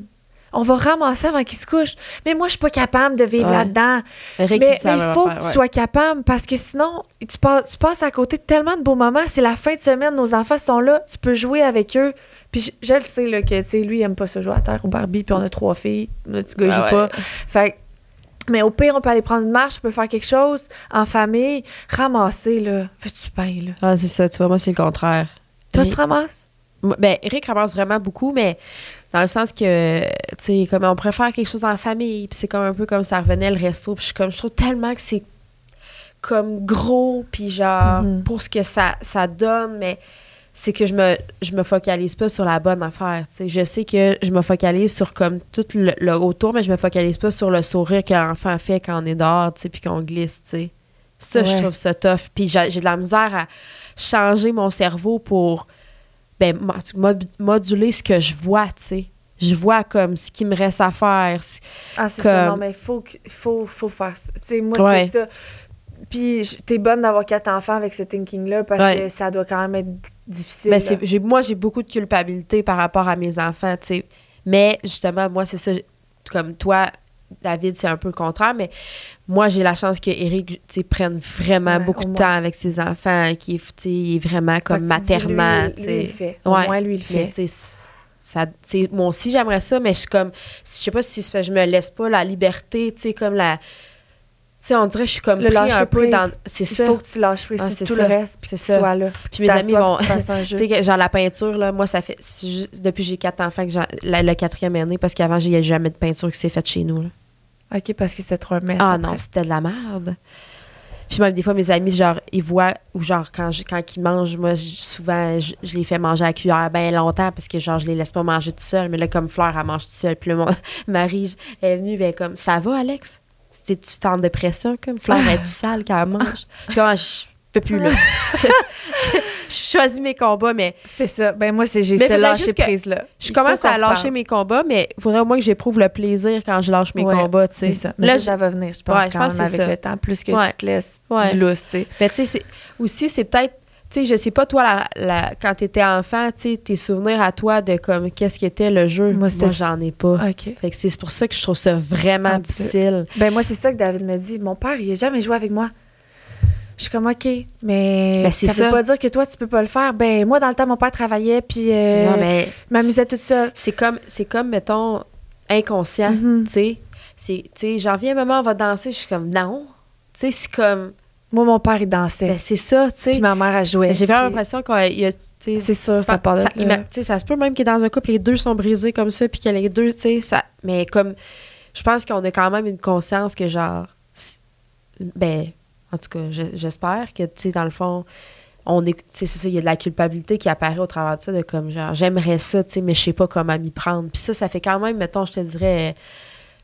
On va ramasser avant qu'il se couche. Mais moi, je suis pas capable de vivre Ouais. là-dedans. Mais, il mais faut que tu sois capable parce que sinon, tu passes, tu passes à côté de tellement de beaux moments. C'est la fin de semaine, nos enfants sont là, tu peux jouer avec eux. Puis je, je le sais là, que tu sais, lui, il aime pas se jouer à terre au Barbie, puis on a trois filles. Notre petit gars, Ah joue ouais. pas. Fait mais au pire, on peut aller prendre une marche, on peut faire quelque chose en famille. Ramasser, là. Veux-tu pain, là? Ah, c'est ça, tu vois, moi, c'est le contraire. Toi, tu ramasses? Ben, Eric ramasse vraiment beaucoup, mais dans le sens que, tu sais, comme on préfère quelque chose en famille, puis c'est comme un peu comme ça revenait le resto, puis je suis comme, je trouve tellement que c'est comme gros, puis genre, Mhm. pour ce que ça, ça donne, mais c'est que je me, je me focalise pas sur la bonne affaire, tu sais. Je sais que je me focalise sur comme tout le, le autour, mais je me focalise pas sur le sourire que l'enfant fait quand on est dehors, tu sais, puis qu'on glisse, tu sais. Ça, je trouve ça tough. Puis j'ai de la misère à changer mon cerveau pour ben, mo- mod- moduler ce que je vois, tu sais. Je vois comme ce qui me reste à faire. Ah, c'est ça. Comme- Non, mais il faut, faut, faut faire ça. Tu sais, moi, Ouais. c'est ça. Puis, t'es bonne d'avoir quatre enfants avec ce thinking-là parce Ouais. que ça doit quand même être difficile. Mais là. c'est- j'ai- moi, j'ai beaucoup de culpabilité par rapport à mes enfants, tu sais. Mais justement, moi, c'est ça. Comme toi, David, c'est un peu le contraire, mais moi, j'ai la chance que Eric, prenne vraiment Ouais, beaucoup au de temps avec ses enfants, qui est, il est vraiment comme tu lui, lui, il fait. Au Ouais. moins, lui, il Mais fait. ça, moi aussi, j'aimerais ça, mais je suis comme, je sais pas si je me laisse pas la liberté, tu sais, comme la. Sais, on dirait que je suis comme Le pris un peu dans. C'est Il ça. faut que tu lâches prise Ah, c'est tout ça. le reste. puis C'est ça. sois là. Puis mes amis vont. <laughs> Tu sais, genre la peinture, là, moi, ça fait. juste- depuis que j'ai quatre enfants, que la- le quatrième année, parce qu'avant, j'ai jamais de peinture qui s'est faite chez nous. là. OK, parce que c'est trop un mess. Ah après. non, c'était de la merde. Puis même des fois, mes amis, genre, ils voient, ou genre, quand, je- quand ils mangent, moi, je- souvent, je, je les fais manger à la cuillère bien longtemps parce que, genre, je les laisse pas manger tout seul. Mais là, comme Fleur, elle mange tout seul. Puis là, mon <laughs> mari elle est venue, ben comme, ça va, Alex? Tu t'es en dépression, comme? Fleur, elle est tout sale quand elle mange. <laughs> Je comme, Ah, je peux plus, là. <laughs> je, je- je choisis mes combats, mais C'est ça. Ben moi, c'est j'ai ce lâcher que- prise-là. je commence à lâcher parle. mes combats, mais il faudrait au moins que j'éprouve le plaisir quand je lâche mes Ouais, combats, tu C'est sais. ça. Mais Là, ça, ça va venir, je pense, Ouais, je quand pense même, que c'est avec ça. le temps. Plus que Ouais. tu te laisses du lousse, tu sais. Mais tu sais, c'est- aussi, c'est peut-être, tu sais, je sais pas, toi, la, la- quand t'étais enfant, tu sais, tes souvenirs à toi de comme, qu'est-ce qu'était le jeu, Moi, j'en ai pas. Fait que c'est pour ça que je trouve ça vraiment difficile. Ben moi, c'est ça que David me dit. Mon père, il n'a jamais joué avec moi. Je suis comme, OK, mais Ben, c'est ça veut ça. pas dire que toi, tu peux pas le faire. Ben moi, dans le temps, mon père travaillait, puis euh, non, mais je m'amusais toute seule. c'est comme, c'est comme, mettons, inconscient, Mhm. tu sais. C'est, tu sais, j'en viens, maman, on va danser. Je suis comme, non. Tu sais, c'est comme, Moi, mon père, il dansait. ben, c'est ça, tu sais. Puis ma mère, elle jouait. J'ai vraiment l'impression qu'il y a, C'est sûr, ça part de ça, là. ça se peut même que dans un couple, les deux sont brisés comme ça, puis que les deux, tu sais, ça. Mais comme, je pense qu'on a quand même une conscience que, genre, ben, en tout cas, je- j'espère que, tu sais, dans le fond, on est, tu sais, c'est ça, il y a de la culpabilité qui apparaît au travers de ça, de comme, genre, j'aimerais ça, tu sais, mais je sais pas comment m'y prendre. Puis ça, ça fait quand même, mettons, je te dirais,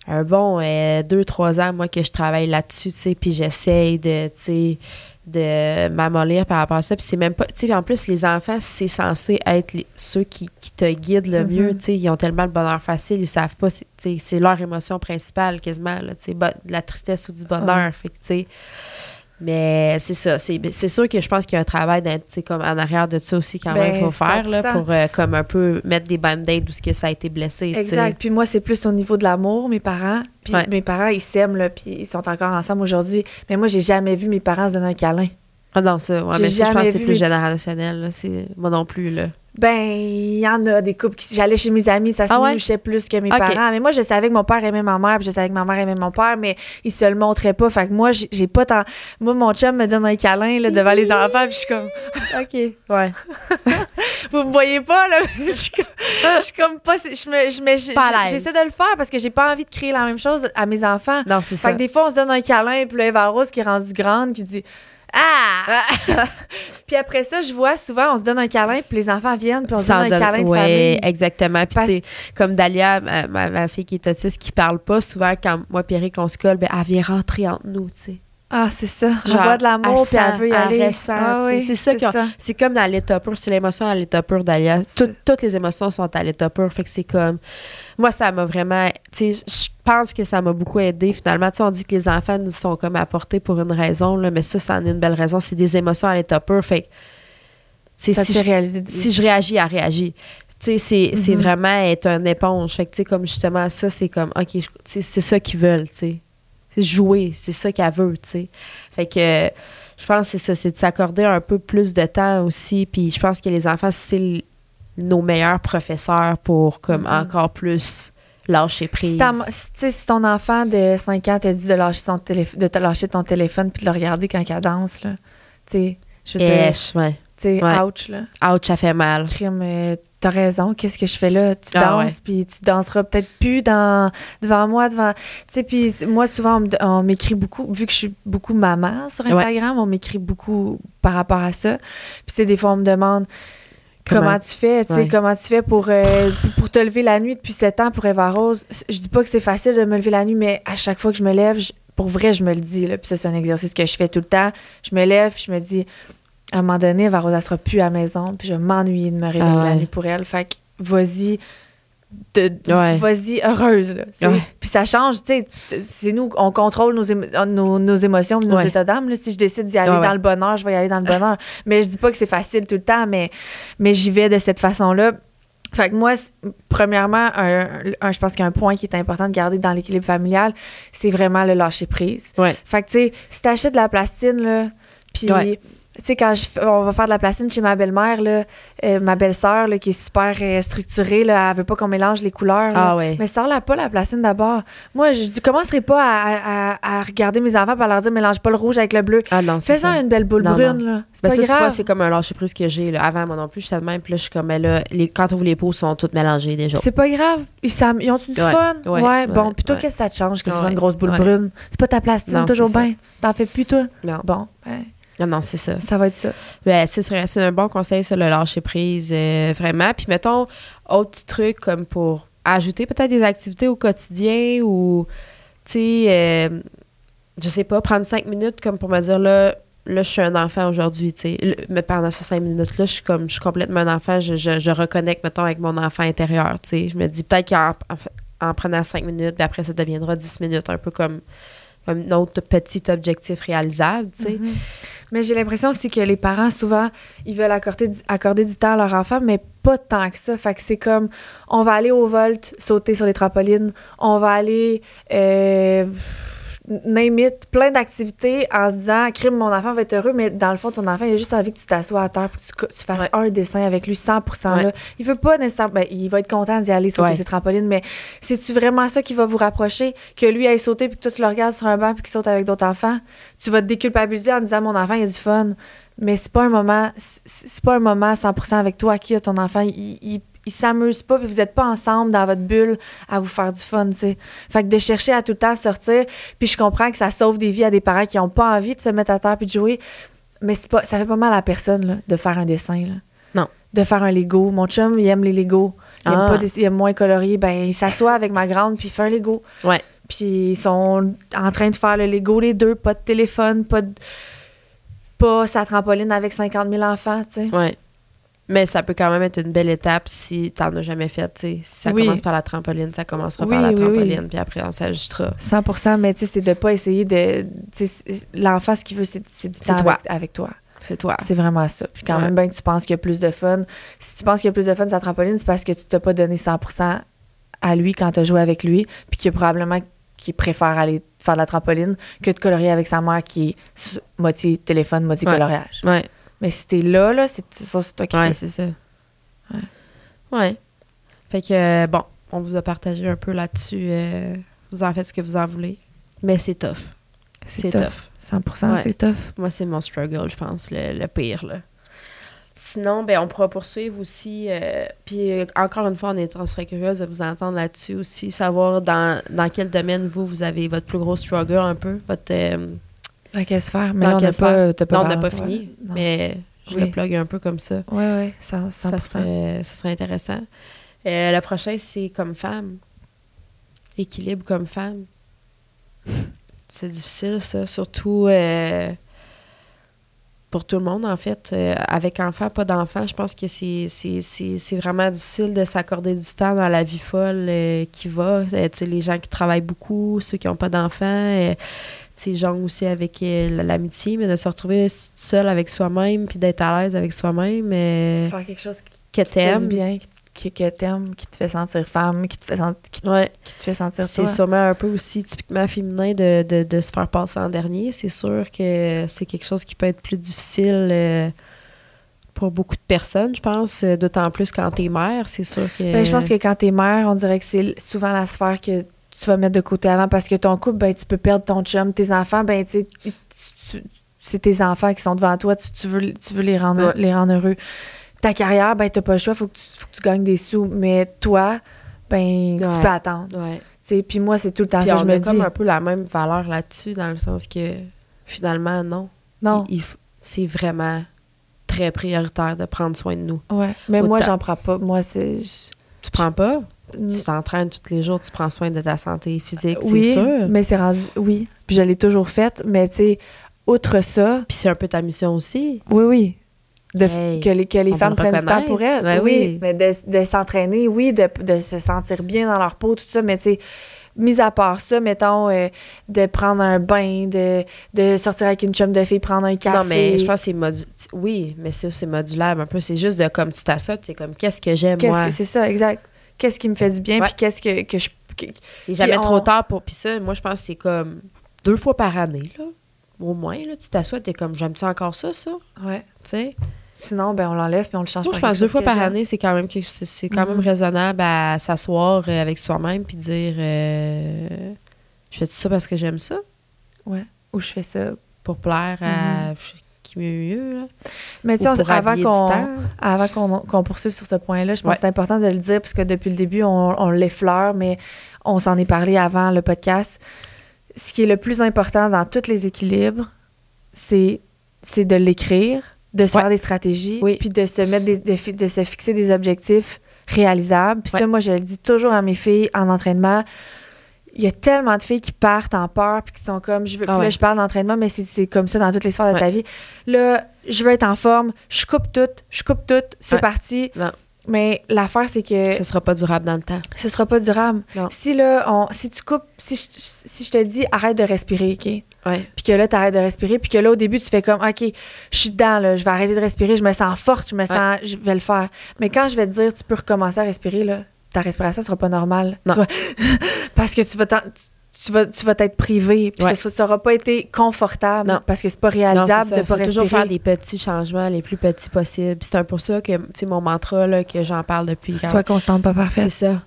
un bon euh, deux, trois ans, moi, que je travaille là-dessus, tu sais, puis j'essaye de, tu sais, de m'amollir par rapport à ça. Puis c'est même pas. Tu sais, en plus, les enfants, c'est censé être les- ceux qui, qui te guident le Mhm. mieux. Tu sais, ils ont tellement le bonheur facile, ils savent pas. c'est- Tu sais, c'est leur émotion principale quasiment, là, tu sais, de la tristesse ou du bonheur. Fait que, tu sais. Mais c'est ça. C'est c'est sûr que je pense qu'il y a un travail comme en arrière de ça aussi, quand même, Ben, il faut faire, là, 100%. pour euh, comme un peu mettre des band-aids où que ça a été blessé. Exact. Puis moi, c'est plus au niveau de l'amour, mes parents. Puis Ouais. mes parents, ils s'aiment, là, puis ils sont encore ensemble aujourd'hui. Mais moi, j'ai jamais vu mes parents se donner un câlin. Ah non, ça, ouais, mais ça, je pense que c'est plus générationnel. là. Moi non plus. Là. Ben, il y en a des couples qui. J'allais chez mes amis, ça se Ah ouais? plus que mes parents. Mais moi, je savais que mon père aimait ma mère, puis je savais que ma mère aimait mon père, mais ils se le montraient pas. Fait que moi, j'ai pas tant. Moi, mon chum me donne un câlin là, devant les enfants, puis je suis comme. <laughs> OK. Ouais. <laughs> Vous me voyez pas, là? <laughs> Je suis comme, je suis comme pas. Je me, je. J'essaie de le faire parce que j'ai pas envie de créer la même chose à mes enfants. Non, c'est Fait ça. que des fois, on se donne un câlin, puis là, Eva Rose qui est rendue grande, qui dit Ah! <laughs> puis après ça, je vois souvent, on se donne un câlin, puis les enfants viennent, puis on se donne Sans un câlin de ouais, famille. exactement. Puis, Parce- tu sais, comme Dalia, ma, fille qui est autiste, qui parle pas, souvent, quand moi et Eric, on se colle, ben, elle vient rentrer entre nous, tu sais. Ah, c'est ça. Elle Genre, voit de l'amour, puis elle elle veut y aller. elle Ah oui, c'est ça C'est comme dans l'état pur, c'est l'émotion à l'état pur. Tout- toutes les émotions sont à l'état pur, fait que c'est comme... Moi, ça m'a vraiment... Tu sais, je pense que ça m'a beaucoup aidé, finalement. Tu sais, on dit que les enfants nous sont comme apportés pour une raison, là, mais ça, ça en est une belle raison. C'est des émotions à l'état pur, fait si je- réaliser. si je réagis, elle réagit. Tu sais, c'est Mhm. vraiment être un éponge. Fait que, tu sais, comme justement ça, c'est comme, OK, c'est ça qu'ils veulent, tu sais. C'est jouer, c'est ça qu'elle veut, tu sais. Fait que je pense que c'est ça, c'est de s'accorder un peu plus de temps aussi. Puis je pense que les enfants, c'est nos meilleurs professeurs pour, comme, Mhm. encore plus lâcher prise. Si, si- ton enfant de 5 ans te dit de lâcher, son de te lâcher ton téléphone puis de le regarder quand il danse, là, tu sais, je veux dire, ouais. Tu sais, ouais. ouch, là. Ouch, ça fait mal. crime, euh, t'as raison, qu'est-ce que je fais là? Tu Ah danses, puis tu danseras peut-être plus dans, devant moi, devant... Tu sais, puis moi, souvent, on m'écrit beaucoup, vu que je suis beaucoup maman sur Ouais. Instagram, on m'écrit beaucoup par rapport à ça. Puis tu sais, des fois, on me demande... Comment, Comment- tu fais, tu sais, Ouais. comment tu fais pour, euh, pour- pour te lever la nuit depuis 7 ans pour Eva Rose? Je dis pas que c'est facile de me lever la nuit, mais à chaque fois que je me lève, je- pour vrai, je me le dis, là, puis ça, c'est un exercice que je fais tout le temps. Je me lève, puis je me dis, à un moment donné, elle sera plus à la maison, puis je vais m'ennuyer de me réveiller Ah ouais. la nuit pour elle. Fait que vas-y, de, de- Ouais. vas-y heureuse. Là. Ouais. Puis ça change, tu sais, c'est- nous, on contrôle nos, émo- nos, nos émotions, nos états d'âme. Si je décide d'y aller Ouais, dans le bonheur, je vais y aller dans le bonheur. mais je dis pas que c'est facile tout le temps, mais, mais j'y vais de cette façon-là. Fait que moi, premièrement, un, un- je pense qu'un point qui est important de garder dans l'équilibre familial, c'est vraiment le lâcher prise. Fait que, tu sais, si t'achètes de la plastine, là, puis. Tu sais, quand je fais- on va faire de la plastine chez ma belle-mère, là, euh, ma belle-sœur, là, qui est super euh, structurée, là, elle veut pas qu'on mélange les couleurs. là. Ah ouais. Mais sors-la pas, la plastine, d'abord. Moi, je dis, commencerai pas à, à- à regarder mes enfants et à leur dire, mélange pas le rouge avec le bleu. Ah non, c'est Fais-en ça. une belle boule Non, brune, non. là. C'est Ben pas ça, grave. c'est comme un lâcher prise que j'ai. là. Avant, moi non plus, j'étais de même. Puis là, je suis comme, mais là, les, quand on ouvre les ils sont toutes mélangées déjà. C'est pas grave. Ils, s'am- ils ont-tu du Ouais, fun? ouais, Ouais, bon. ouais. qu'est-ce que ça te change que tu une grosse boule brune? C'est pas ta plastine, Non, toujours ça. bien. T'en fais plus, toi? Non. Bon, ben, Non, non, c'est ça. ça va être ça. Ben, c'est un bon conseil, ça, le lâcher prise, euh, vraiment. Puis, mettons, autre petit truc comme pour ajouter peut-être des activités au quotidien ou, tu sais, euh, je sais pas, prendre cinq minutes comme pour me dire, là, là, je suis un enfant aujourd'hui, tu sais. Mais pendant ces cinq minutes-là, je suis comme, je suis complètement un enfant, je, je, je reconnecte, mettons, avec mon enfant intérieur, tu sais. Je me dis peut-être qu'en en, en prenant cinq minutes, puis après, ça deviendra dix minutes, un peu comme un autre petit objectif réalisable, tu sais. Mhm. Mais j'ai l'impression aussi que les parents, souvent, ils veulent accorder du, accorder du temps à leur enfant, mais pas tant que ça. Fait que c'est comme, on va aller au volt, sauter sur les trampolines, on va aller, euh, name it, plein d'activités en se disant, crime, mon enfant va être heureux, mais dans le fond, ton enfant, il a juste envie que tu t'assoies à terre et que tu, fasses Ouais. un dessin avec lui 100 là. Ouais. Il veut pas nécessairement, ben, il va être content d'y aller sauter Ouais. ses trampolines, mais c'est-tu vraiment ça qui va vous rapprocher? Que lui aille sauter puis que toi, tu le regardes sur un banc puis qu'il saute avec d'autres enfants? Tu vas te déculpabiliser en disant, mon enfant, il a du fun. Mais c'est pas un moment, c'est- c'est pas un moment 100% avec toi qui a ton enfant. Il, il, il s'amuse pas puis vous êtes pas ensemble dans votre bulle à vous faire du fun, tu sais. Fait que de chercher à tout le temps sortir, puis je comprends que ça sauve des vies à des parents qui ont pas envie de se mettre à terre puis de jouer, mais c'est pas, ça fait pas mal à la personne, là, de faire un dessin, là. Non. De faire un Lego. Mon chum, il aime les Lego. Il, aime Ah. pas des- il aime moins colorié. Ben, il s'assoit avec ma grande puis il fait un Lego. Ouais. Puis ils sont en train de faire le Lego, les deux. Pas de téléphone, pas de, pas sa trampoline avec 50 000 enfants, tu sais. Ouais. Mais ça peut quand même être une belle étape si t'en as jamais fait, tu sais. Si ça Oui. commence par la trampoline, ça commencera Oui, par la oui. trampoline, puis après on s'ajustera. 100 mais tu sais, c'est de pas essayer de. L'enfant, ce qu'il veut, c'est du temps toi. Avec, avec toi. C'est toi. C'est vraiment ça. Puis quand Ouais. même, bien que tu penses qu'il y a plus de fun. Si tu penses qu'il y a plus de fun sur la trampoline, c'est parce que tu t'as pas donné 100% à lui quand tu as joué avec lui, puis qu'il y a probablement qu'il préfère aller faire de la trampoline que de colorier avec sa mère qui est moitié téléphone, moitié Ouais. coloriage. Ouais. Mais si t'es là, là, c'est ça, c'est toi qui Ouais, c'est ça. Ouais. Ouais. Fait que, euh, bon, on vous a partagé un peu là-dessus. euh, vous en faites ce que vous en voulez. Mais c'est tough. C'est tough. tough. 100 Ouais. c'est tough. Moi, c'est mon struggle, je pense, le, le pire. Là. Sinon, ben, on pourra poursuivre aussi. euh, puis, euh, encore une fois, on, est, on serait curieuse de vous entendre là-dessus aussi. Savoir dans, dans quel domaine, vous, vous avez votre plus gros struggle un peu. Votre, euh, Dans quelle sphère? Mais Dans quelle pas, non, on n'a pas fini, mais je Oui. le plug un peu comme ça. Oui, oui, 100, 100%. Ça serait, ça serait intéressant. Euh, le prochain, c'est comme femme. Équilibre comme femme. <laughs> C'est difficile, ça. Surtout euh, pour tout le monde, en fait. Euh, avec enfant, pas d'enfant, je pense que c'est, vraiment difficile de s'accorder du temps dans la vie folle euh, qui va. Les gens qui travaillent beaucoup, ceux qui n'ont pas d'enfants. Sais, genre aussi avec euh, l'amitié, mais de se retrouver seul avec soi-même puis d'être à l'aise avec soi-même. euh, Faire quelque chose qui que t'aimes. bien, qui, que t'aimes, qui te fait sentir femme, qui te fait, sent- qui, Ouais. qui te fait sentir C'est sûrement un peu aussi typiquement féminin de, de, de se faire passer en dernier. C'est sûr que c'est quelque chose qui peut être plus difficile euh, pour beaucoup de personnes, je pense. D'autant plus quand t'es mère, c'est sûr que. Ben, je pense que quand t'es mère, on dirait que c'est souvent la sphère que tu vas mettre de côté avant parce que ton couple, ben, tu peux perdre ton chum. Tes enfants, ben, tu c'est tes enfants qui sont devant toi. Tu, tu veux, tu veux les, rendre, Ouais. les rendre heureux. Ta carrière, ben, t'as pas le choix. Faut que, tu, faut que tu gagnes des sous. Mais toi, ben, tu peux attendre. Ouais. Puis moi, c'est tout le temps Puis ça. on Je me dis, comme un peu la même valeur là-dessus, dans le sens que finalement, non. non. Il- il f- c'est vraiment très prioritaire de prendre soin de nous. Ouais. Mais moi, j'en prends pas. Moi, c'est. je- Tu prends pas? Tu t'entraînes tous les jours, tu prends soin de ta santé physique, oui, c'est sûr. mais c'est rendu. Oui. Puis je l'ai toujours faite. Mais tu sais, outre ça, Puis c'est un peu ta mission aussi. Oui, oui. De, Hey, que les, que les femmes prennent du temps pour elles. Ben oui, oui. Mais de, de s'entraîner, oui, de, de se sentir bien dans leur peau, tout ça. Mais tu sais, mis à part ça, mettons, euh, de prendre un bain, de, de sortir avec une chum de fille, prendre un café. Non, mais je pense que c'est modu- Oui, mais ça, c'est modulable un peu. C'est juste de comme tu t'assois, tu es comme qu'est-ce que j'aime, Qu'est-ce moi? que c'est ça, exact. Qu'est-ce qui me fait du bien, Ouais. puis qu'est-ce que, que je. que- Et jamais Puis on- trop tard pour. Puis ça, moi, je pense que c'est comme deux fois par année, là. Au moins, là, tu t'assois, t'es comme j'aime-tu encore ça, ça? ouais. Tu sais? Sinon, ben, on l'enlève puis on le change Moi, je pense deux fois par année, c'est quand même que c'est quand même raisonnable à s'asseoir euh, avec soi-même puis dire euh, je fais ça parce que j'aime ça? Ou je fais ça. pour plaire à sais là. Mais tu sais, avant qu'on. poursuive sur ce point-là, je pense Ouais. que c'est important de le dire, parce que depuis le début, on, on l'effleure, mais on s'en est parlé avant le podcast. Ce qui est le plus important dans tous les équilibres, c'est de l'écrire, de se Ouais. faire des stratégies, Oui. puis de se mettre des, de, de se fixer des objectifs réalisables. Puis Ouais. ça, moi, je le dis toujours à mes filles en entraînement. Il y a tellement de filles qui partent en peur puis qui sont comme je veux Ah là je parle d'entraînement mais c'est c'est comme ça dans toutes les sphères de ta vie. Là, je veux être en forme, je coupe tout, je coupe tout, c'est Ouais. parti. Non. Mais l'affaire c'est que Ce sera pas durable dans le temps. ce sera pas durable. Non. Si là on si tu coupes si je, si je te dis arrête de respirer, OK? Puis que là tu arrêtes de respirer puis que là au début tu fais comme OK, je suis dedans là, je vais arrêter de respirer, je me sens forte, je me sens je vais le faire. Mais quand je vais te dire tu peux recommencer à respirer là, ta respiration sera pas normale. Non. Tu vas- <laughs> parce que tu vas t'en- tu vas, tu vas t'être privé, puis Ouais. ça ça aura pas été confortable Non. parce que c'est pas réalisable c'est de pas Faut toujours faire des petits changements les plus petits possibles. C'est un pour ça que, tu sais, mon mantra, là, que j'en parle depuis Sois constante, pas C'est parfaite. ça.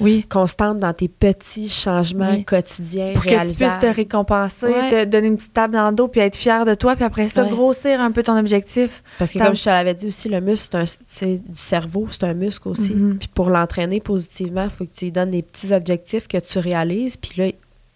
Oui. Constante dans tes petits changements Oui. quotidiens, Pour que tu puisses réalisables. te récompenser, Ouais. te donner une petite table dans le dos, puis être fier de toi, puis après ça, Ouais. grossir un peu ton objectif. Parce que comme je te l'avais dit aussi, le muscle, c'est du cerveau, c'est un muscle aussi. Mhm. Puis pour l'entraîner positivement, il faut que tu lui donnes des petits objectifs que tu réalises. Puis là,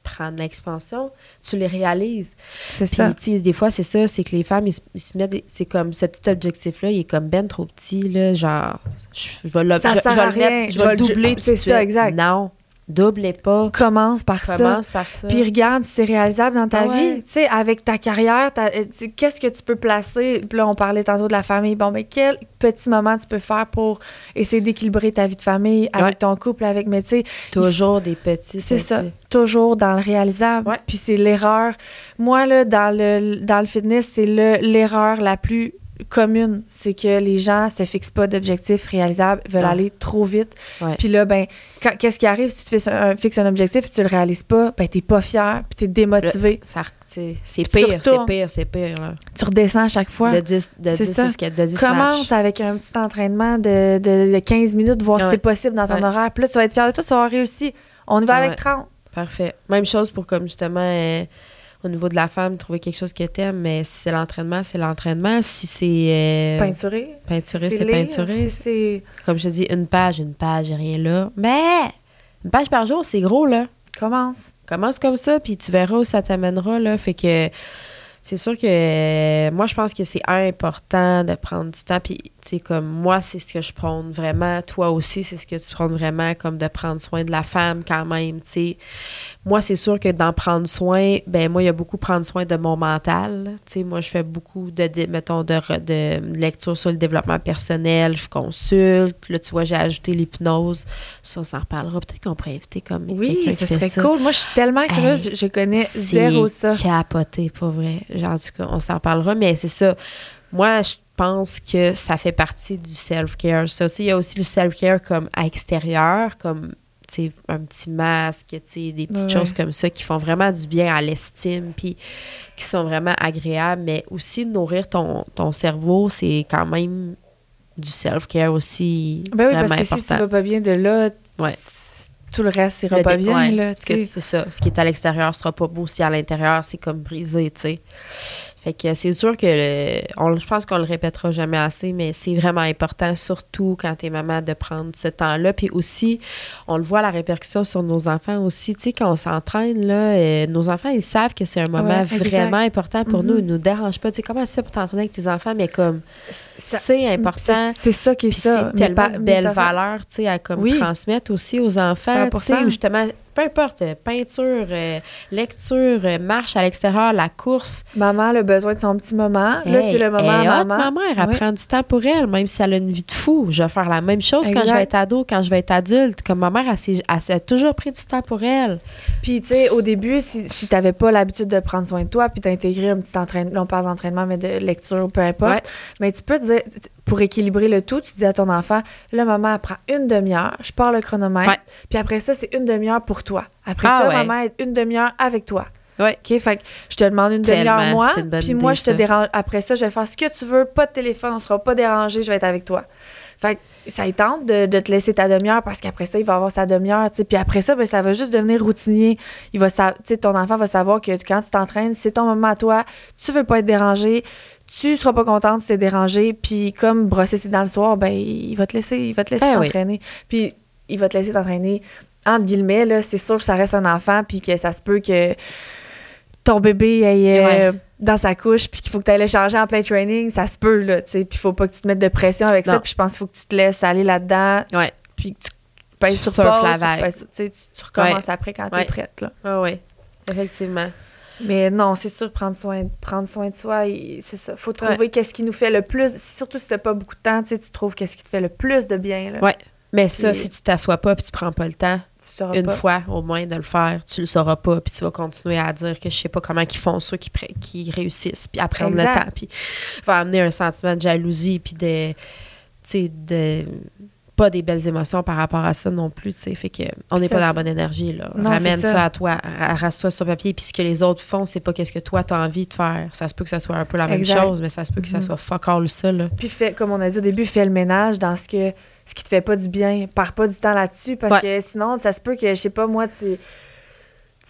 prendre l'expansion, tu les réalises. C'est Puis, ça. tu sais, des fois, c'est ça, c'est que les femmes, ils, se- ils se mettent. C'est comme ce petit objectif-là, il est comme ben trop petit, là. Genre, je, je vais le, je, je vais le mettre, je vais le le- doubler. tout c'est ça, exact. Non. Double et pas. Commence par ça. Commence par ça. Puis regarde si c'est réalisable dans ta Ah ouais. vie. Tu sais, avec ta carrière, euh, qu'est-ce que tu peux placer? Puis là, on parlait tantôt de la famille. Bon, mais quel petit moment tu peux faire pour essayer d'équilibrer ta vie de famille avec Ouais. ton couple, avec, mais tu sais, Toujours des petits. c'est ça, toujours dans le réalisable. Ouais. Puis c'est l'erreur. Moi, là, dans le, dans le fitness, c'est le- l'erreur la plus commune. C'est que les gens se fixent pas d'objectifs réalisables, veulent Ouais. aller trop vite. Puis là, ben, qu'est-ce qui arrive si tu te fixes un, fixes un objectif et tu le réalises pas? Ben, t'es pas fier, puis t'es démotivé. Ça, c'est pire, c'est pire, c'est pire. Là. Tu redescends à chaque fois. De 10, de C'est 10 ça. jusqu'à- de 10 Commence matchs. avec un petit entraînement de, de- de 15 minutes, voir si c'est possible dans ton Ouais. horaire. Puis là, tu vas être fier de toi, tu vas avoir réussi. On y va avec 30. Parfait. Même chose pour comme justement euh, au niveau de la femme, trouver quelque chose que t'aimes, mais si c'est l'entraînement, c'est l'entraînement. Si c'est euh, Peinturé. peinturé, c'est c'est- Comme je te dis, une page, une page, rien là. Mais une page par jour, c'est gros là. Commence. Commence comme ça, puis tu verras où ça t'amènera là. Fait que c'est sûr que euh, moi, je pense que c'est important de prendre du temps. Puis, comme moi, c'est ce que je prône vraiment. Toi aussi, c'est ce que tu prônes vraiment, comme de prendre soin de la femme quand même, tu sais. Moi, c'est sûr que d'en prendre soin, ben moi, il y a beaucoup prendre soin de mon mental. Tu sais, moi, je fais beaucoup de, de- mettons, de, de lecture sur le développement personnel. Je consulte. Là, tu vois, j'ai ajouté l'hypnose. Ça, on s'en reparlera. Peut-être qu'on pourrait inviter comme Oui, quelqu'un ça qui fait serait ça. cool. Moi, je suis tellement curieuse, Hey, je, connais zéro ça. capoté, pas vrai. Genre, En tout cas, on s'en parlera, mais c'est ça. Moi, je pense que ça fait partie du self-care. Ça aussi, il y a aussi le self-care comme à extérieur, comme un petit masque, des petites Ouais. choses comme ça qui font vraiment du bien à l'estime, puis qui sont vraiment agréables. Mais aussi, nourrir ton, ton cerveau, c'est quand même du self-care aussi Ben oui, vraiment parce que si tu vas pas bien de là, Ouais. tout le reste ira Le pas bien. ouais, là, c'est ça. Ce qui est à l'extérieur sera pas beau si à l'intérieur, c'est comme brisé, tu sais. Fait que c'est sûr que le- on, je pense qu'on le répétera jamais assez, mais c'est vraiment important, surtout quand t'es maman, de prendre ce temps-là. Puis aussi, on le voit la répercussion sur nos enfants aussi. Tu sais, quand on s'entraîne, là, euh, nos enfants, ils savent que c'est un moment Ouais, vraiment important pour nous. Mhm. Ils nous dérangent pas. Tu sais, comment tu fais pour t'entraîner avec tes enfants, mais comme c'est important. C'est ça qui est Puis ça. c'est tellement Mais pas- mais fait- valeurs, tu sais, à comme Oui. transmettre aussi aux enfants, tu sais, 100%. ou justement, peu importe, euh, peinture, euh, lecture, euh, marche à l'extérieur, la course. Maman a besoin de son petit moment. là, Hey, c'est le moment est à maman. ma mère, elle Ouais. prend du temps pour elle, même si elle a une vie de fou. Je vais faire la même chose quand je vais être ado, quand je vais être adulte. Comme ma mère, elle, s'est toujours pris du temps pour elle. Puis, tu sais, au début, si, si tu n'avais pas l'habitude de prendre soin de toi, puis d'intégrer un petit entraînement, on parle d'entraînement, mais de lecture, peu importe, Ouais. mais tu peux te dire, pour équilibrer le tout, tu dis à ton enfant, là, maman, elle prend une demi-heure, je pars le chronomètre, Ouais. puis après ça, c'est une demi-heure pour toi. Après Ah ça, ouais. maman, est une demi-heure avec toi. Ouais. OK? Fait que je te demande une demi-heure, moi, puis moi, je te ça. dérange. Après ça, je vais faire ce que tu veux, pas de téléphone, on sera pas dérangé, je vais être avec toi. Fait que ça y tente de, de te laisser ta demi-heure parce qu'après ça, il va avoir sa demi-heure, tu sais. Puis après ça, ben, ça va juste devenir routinier. Il va tu sais, ton enfant va savoir que quand tu t'entraînes, c'est ton moment à toi, tu veux pas être dérangé, tu seras pas contente si t'es dérangé, puis comme brosser ses dents le soir, ben, il va te laisser, il va te laisser oui. t'entraîner. Puis il va te laisser t'entraîner. Entre guillemets, là, c'est sûr que ça reste un enfant, puis que ça se peut que ton bébé aille euh, dans sa couche, puis qu'il faut que tu ailles le changer en play training, ça se peut, là, tu sais. Puis il faut pas que tu te mettes de pression avec ça, puis je pense qu'il faut que tu te laisses aller là-dedans, Ouais. puis que tu pèses sur pause, la tu vague. sur- tu tu, tu recommences Ouais. après quand t'es prête, là. Ah oui, effectivement. Mais non, c'est sûr, prendre soin, prendre soin de soi, c'est ça. Faut trouver qu'est-ce qui nous fait le plus, surtout si t'as pas beaucoup de temps, tu trouves qu'est-ce qui te fait le plus de bien, là. Ouais. Mais ça, si tu t'assois pas puis tu prends pas le temps, une pas. fois au moins de le faire, tu le sauras pas, puis tu vas continuer à dire que je sais pas comment ils font ceux qui, qui réussissent, puis à prendre Exact. le temps, puis va amener un sentiment de jalousie, puis de, tu sais, de pas des belles émotions par rapport à ça non plus, tu sais, fait que on n'est pas dans la bonne énergie, là. Non, Ramène ça. ça. à toi, ra- rasse-toi sur papier, puis ce que les autres font, c'est pas qu'est-ce que toi t'as envie de faire. Ça se peut que ça soit un peu la même chose, mais ça se peut que ça Mhm. soit fuck all ça, là. Puis fais, comme on a dit au début, fais le ménage dans ce que ce qui te fait pas du bien. Perds pas du temps là-dessus parce que sinon, ça se peut que, je sais pas, moi, tu,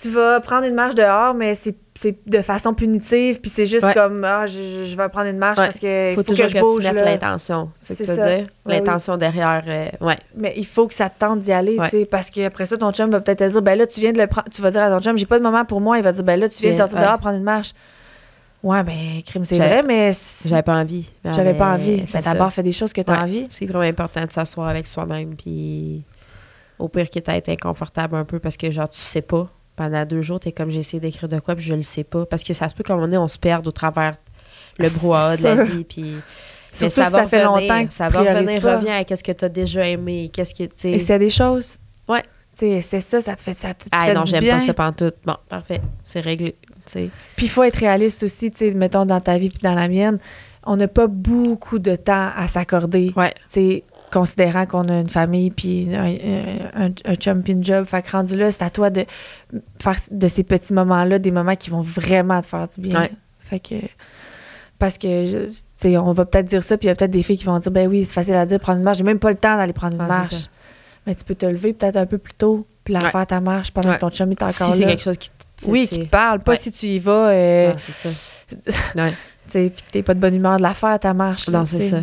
tu vas prendre une marche dehors, mais c'est de façon punitive, puis c'est juste Ouais. comme, ah, je, je vais prendre une marche Ouais. parce que Faut, faut, toujours que je que, bouge. tu mettes l'intention, c'est ce que tu veux ça. dire? Ouais, L'intention derrière, euh, ouais. Mais il faut que ça te tente d'y aller, tu sais, parce qu'après ça, ton chum va peut-être te dire, ben là, tu viens de le prendre, tu vas dire à ton chum, j'ai pas de moment pour moi, il va dire, ben là, tu viens de sortir dehors prendre une marche. Ouais, ben, crime, c'est vrai, mais J'avais pas envie. j'avais pas envie. d'abord, fais des choses que tu as envie. C'est vraiment important de s'asseoir avec soi-même puis Au pire, quitte à être inconfortable un peu parce que, genre, tu sais pas. Pendant deux jours, t'es comme j'ai essayé d'écrire de quoi, puis je le sais pas. Parce que ça se peut qu'à un moment donné, on se perde au travers le brouhaha de la vie, puis. Mais ça va ça fait revenir, longtemps que tu ça va revenir, pas. reviens à qu'est-ce que t'as déjà aimé, qu'est-ce que, tu. Et a des choses. Ouais. Tu c'est ça, ça te fait ça. te- tu Ah fais non, j'aime pas ça pantoute. Bon, parfait. C'est réglé. tu. Puis il faut être réaliste aussi, tu sais, mettons dans ta vie puis dans la mienne, on n'a pas beaucoup de temps à s'accorder. Ouais. Considérant qu'on a une famille puis un, un, un chum puis une job, fait que rendu là, c'est à toi de faire de ces petits moments-là des moments qui vont vraiment te faire du bien. Ouais. Fait que parce que tu sais, on va peut-être dire ça puis il y a peut-être des filles qui vont dire ben oui, c'est facile à dire prendre une marche, j'ai même pas le temps d'aller prendre une Ouais, marche. Mais tu peux te lever peut-être un peu plus tôt puis la Ouais. faire ta marche pendant que ton chum est encore Si c'est là. quelque chose qui. t- oui, qui te parle, pas si tu y vas euh, c'est ça. <laughs> Ouais. tu sais, puis t'es pas de bonne humeur de la faire, ta marche. là, Non, c'est ça.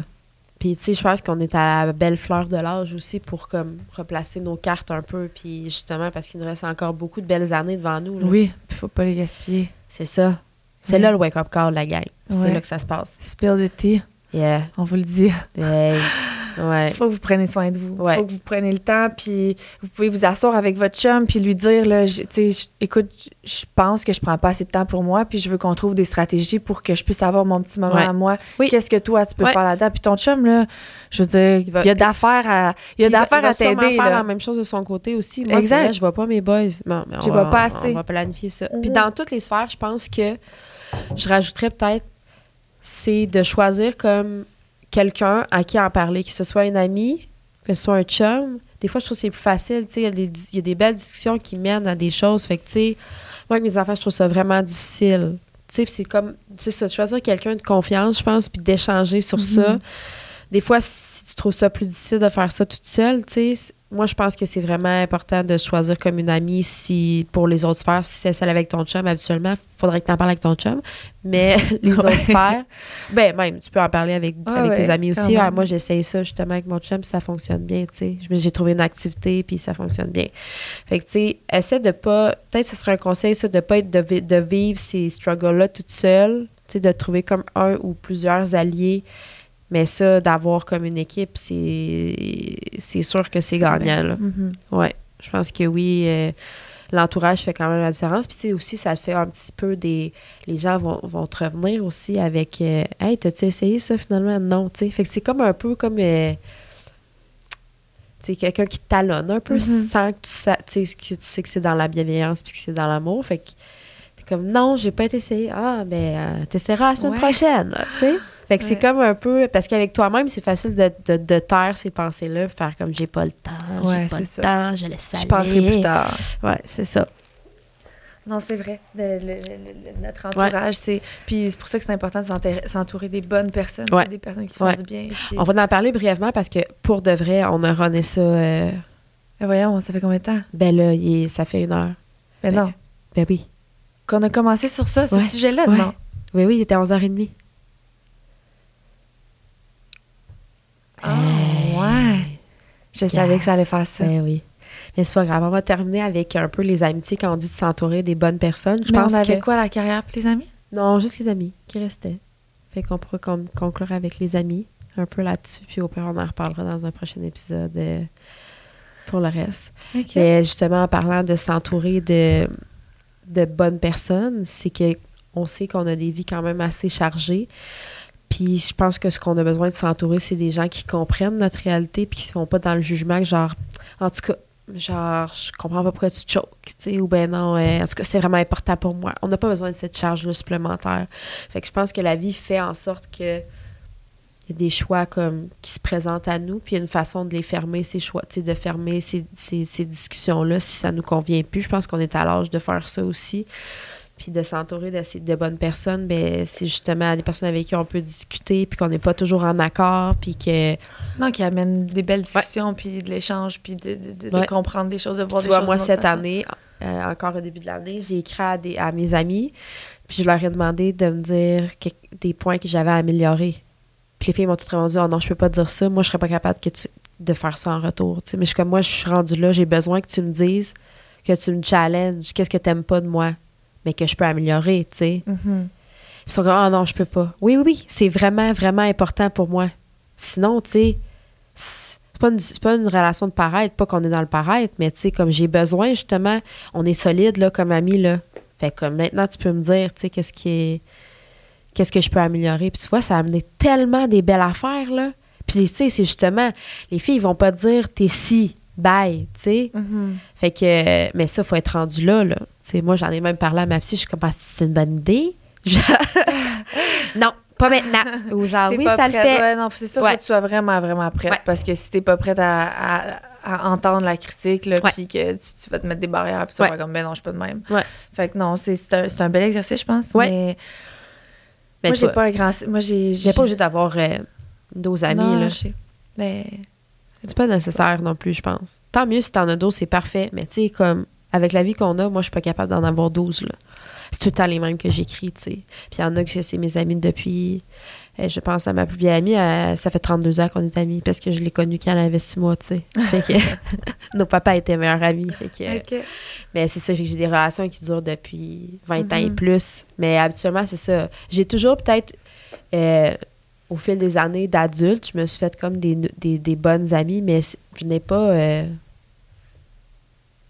Puis, tu sais, je pense qu'on est à la belle fleur de l'âge aussi pour comme replacer nos cartes un peu. Puis, justement, parce qu'il nous reste encore beaucoup de belles années devant nous. là. Oui, puis faut pas les gaspiller. C'est ça. C'est là le wake-up call, la gang. C'est Ouais. là que ça se passe. Spill the tea, Yeah. on vous le dit. Hey. <laughs> Ouais. faut que vous preniez soin de vous. Ouais. faut que vous preniez le temps, puis vous pouvez vous asseoir avec votre chum, puis lui dire, là, je- je- écoute, je- pense que je prends pas assez de temps pour moi, puis je veux qu'on trouve des stratégies pour que je puisse avoir mon petit moment Ouais. à moi. Oui. Qu'est-ce que toi, tu peux faire là-dedans? Puis ton chum, là, je veux dire, il, Il va- y a d'affaires à, il y a d'affaires il va à t'aider, faire là. la même chose de son côté aussi. Moi, Exact. vrai, je vois pas mes boys. Bon, mais on Je va, vois pas assez. On va planifier ça. Puis Mhm. dans toutes les sphères, je pense que je rajouterais peut-être, c'est de choisir comme quelqu'un à qui en parler, que ce soit une amie, que ce soit un chum. Des fois, je trouve que c'est plus facile. tu sais, Il y, a des- il y a des belles discussions qui mènent à des choses. Fait que, tu sais, moi, avec mes enfants, je trouve ça vraiment difficile. Tu sais, c'est comme, tu sais, choisir quelqu'un de confiance, je pense, puis d'échanger sur ça. Des fois, si tu trouves ça plus difficile de faire ça toute seule, tu sais, moi, je pense que c'est vraiment important de choisir comme une amie si, pour les autres sphères. Si c'est celle avec ton chum, habituellement, il faudrait que tu en parles avec ton chum. Mais <laughs> <laughs> les Ouais. autres sphères, ben même, tu peux en parler avec, Ah avec tes amis aussi. Ah, moi, j'essaye ça justement avec mon chum, ça fonctionne bien, tu sais. J'ai trouvé une activité, puis ça fonctionne bien. Fait que, tu sais, essaie de pas. Peut-être ce serait un conseil, ça, de pas être de, vi- de vivre ces struggles-là toute seule. Tu sais, de trouver comme un ou plusieurs alliés. Mais ça, d'avoir comme une équipe, c'est sûr que c'est gagnant. Là. Mhm. Ouais. Je pense que oui. euh, L'entourage fait quand même la différence. Puis, tu sais, aussi, ça te fait un petit peu des. Les gens vont, vont te revenir aussi avec euh, Hey, t'as-tu essayé ça finalement? Non, tu sais. Fait que c'est comme un peu comme. euh, tu sais, quelqu'un qui te talonne un peu Mhm. sans que tu, sa- tu sais, que tu sais que c'est dans la bienveillance puis que c'est dans l'amour. Fait que comme non, j'ai pas été essayé. Ah, ben, euh, t'essaieras la semaine Ouais. prochaine, tu sais. Fait que c'est comme un peu. Parce qu'avec toi-même, c'est facile de, de, de taire ces pensées-là, faire comme j'ai pas le temps, Ouais, j'ai pas c'est le ça. temps, je laisse Je penserai plus tard. Ouais, c'est ça. Non, c'est vrai. Le- le- le- le- notre entourage, c'est. Puis c'est pour ça que c'est important de s'entourer des bonnes personnes, Ouais. des personnes qui font Ouais. du bien. puis- On va en parler brièvement parce que pour de vrai, on a runné ça. euh, Mais voyons, ça fait combien de temps? ben là, il est- ça fait une heure. Mais Ben, non. Ben oui. Qu'on a commencé sur ça, ce Ouais. sujet-là, Ouais. non? Oui, oui, il était à 11h30. Ah, ouais. Je savais que ça allait faire ça. Ben oui. Mais c'est pas grave. On va terminer avec un peu les amitiés quand on dit de s'entourer des bonnes personnes. Je Mais pense on avait que... quoi, la carrière pour les amis? Non, juste les amis qui restaient. Fait qu'on pourrait con- conclure avec les amis un peu là-dessus. Puis au pire, on en reparlera dans un prochain épisode euh, pour le reste. Mais justement, en parlant de s'entourer de, de bonnes personnes, c'est que on sait qu'on a des vies quand même assez chargées. Puis je pense que ce qu'on a besoin de s'entourer, c'est des gens qui comprennent notre réalité puis qui ne sont pas dans le jugement genre, en tout cas, genre, je comprends pas pourquoi tu choques, tu sais, ou ben non, euh, en tout cas, c'est vraiment important pour moi. On n'a pas besoin de cette charge-là supplémentaire. Fait que je pense que la vie fait en sorte que y a des choix comme qui se présentent à nous, puis il y a une façon de les fermer, ces choix, tu sais, de fermer ces, ces, ces discussions-là si ça nous convient plus. Je pense qu'on est à l'âge de faire ça aussi. Puis de s'entourer de, de bonnes personnes, ben, c'est justement des personnes avec qui on peut discuter, puis qu'on n'est pas toujours en accord, puis que Non, qui amène des belles discussions, puis de l'échange, puis de, de- de- de Ouais. comprendre des choses, de voir tu des vois, choses moi, cette façon. année, euh, encore au début de l'année, j'ai écrit à, des, à mes amis, puis je leur ai demandé de me dire que- des points que j'avais à améliorer. Puis les filles m'ont toutes répondu Oh non, je peux pas te dire ça, moi, je serais pas capable que tu, de faire ça en retour. Mais je suis comme moi, je suis rendue là, j'ai besoin que tu me dises, que tu me challenges, qu'est-ce que t'aimes pas de moi, mais que je peux améliorer, tu sais. Mhm. Ils sont comme, ah non, je peux pas. Oui, oui, oui, c'est vraiment, vraiment important pour moi. Sinon, tu sais, c'est pas, une, pas une relation de paraître, pas qu'on est dans le paraître, mais tu sais, comme j'ai besoin, justement, on est solide, là, comme amis, là. Fait que maintenant, tu peux me dire, tu sais, qu'est-ce qui est. Qu'est-ce que je peux améliorer? Puis tu vois, ça a amené tellement des belles affaires, là. Puis, tu sais, c'est justement, les filles, ils vont pas dire, t'es si, bye, tu sais. Mhm. Fait que, mais ça, faut être rendu là, là. Tu sais, moi, j'en ai même parlé à ma psy, je suis comme, Ah, c'est une bonne idée. <laughs> Non, pas maintenant. Ou genre, oui, pas ça le fait. Ouais, non, c'est Ouais. que tu sois vraiment, vraiment prête. Ouais. Parce que si t'es pas prête à, à- à entendre la critique, là, puis que tu, tu vas te mettre des barrières, puis tu vas comme, ben non, je suis pas de même. Fait que non, c'est c'est un, c'est un bel exercice, je pense. Mais Mais moi, j'ai pas un grand. Moi, j'ai. j'ai pas obligé d'avoir euh, d'autres amis, Non, là. je sais. Mais. C'est pas nécessaire non plus, je pense. Tant mieux si t'en as 12, c'est parfait. Mais tu sais, comme avec la vie qu'on a, moi, je suis pas capable d'en avoir 12. Là. C'est tout le temps les mêmes que j'écris, tu sais. Puis il y en a que c'est mes amis depuis. Euh, je pense à ma plus vieille amie, elle- ça fait 32 ans qu'on est amis parce que je l'ai connue quand elle avait 6 mois, tu sais. Que <laughs> nos papas étaient meilleurs amis. Fait que, Ok. mais c'est ça, j'ai des relations qui durent depuis 20 ans et Mhm. plus. Mais habituellement, c'est ça. J'ai toujours peut-être, euh, au fil des années d'adulte, je me suis fait comme des, des, des bonnes amies, mais je n'ai pas. euh,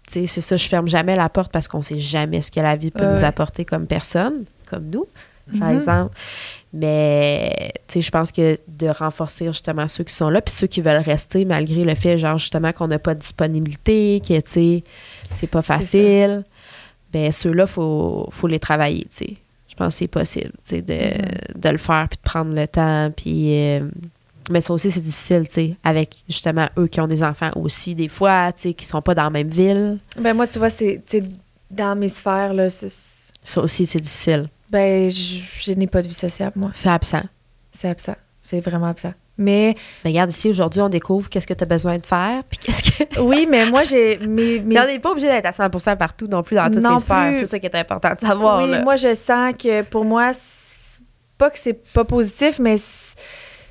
tu sais, c'est ça, je ferme jamais la porte parce qu'on sait jamais ce que la vie peut nous apporter comme personne, comme nous, par Mhm. exemple. Mais, tu sais, je pense que de renforcer justement ceux qui sont là, puis ceux qui veulent rester malgré le fait, genre, justement, qu'on n'a pas de disponibilité, que, tu sais, c'est pas facile, ben ceux-là, il faut, faut les travailler, tu sais. Je pense que c'est possible, tu sais, de, Mhm. de le faire, puis de prendre le temps, puis... euh, mais ça aussi, c'est difficile, tu sais, avec justement eux qui ont des enfants aussi, des fois, tu sais, qui sont pas dans la même ville. Ben, moi, tu vois, c'est. tu sais, Dans mes sphères, là, Ça aussi, c'est difficile. Ben, je, je n'ai pas de vie sociable, moi. C'est absent. C'est absent. C'est vraiment absent. Mais Mais regarde, ici, aujourd'hui, on découvre qu'est-ce que tu as besoin de faire, puis qu'est-ce que... <laughs> oui, mais moi, j'ai. Mes- Mais on n'est pas obligé d'être à 100% partout non plus dans toutes Non les sphères. C'est ça qui est important de savoir. oui, là. moi, je sens que pour moi, pas que c'est pas positif, mais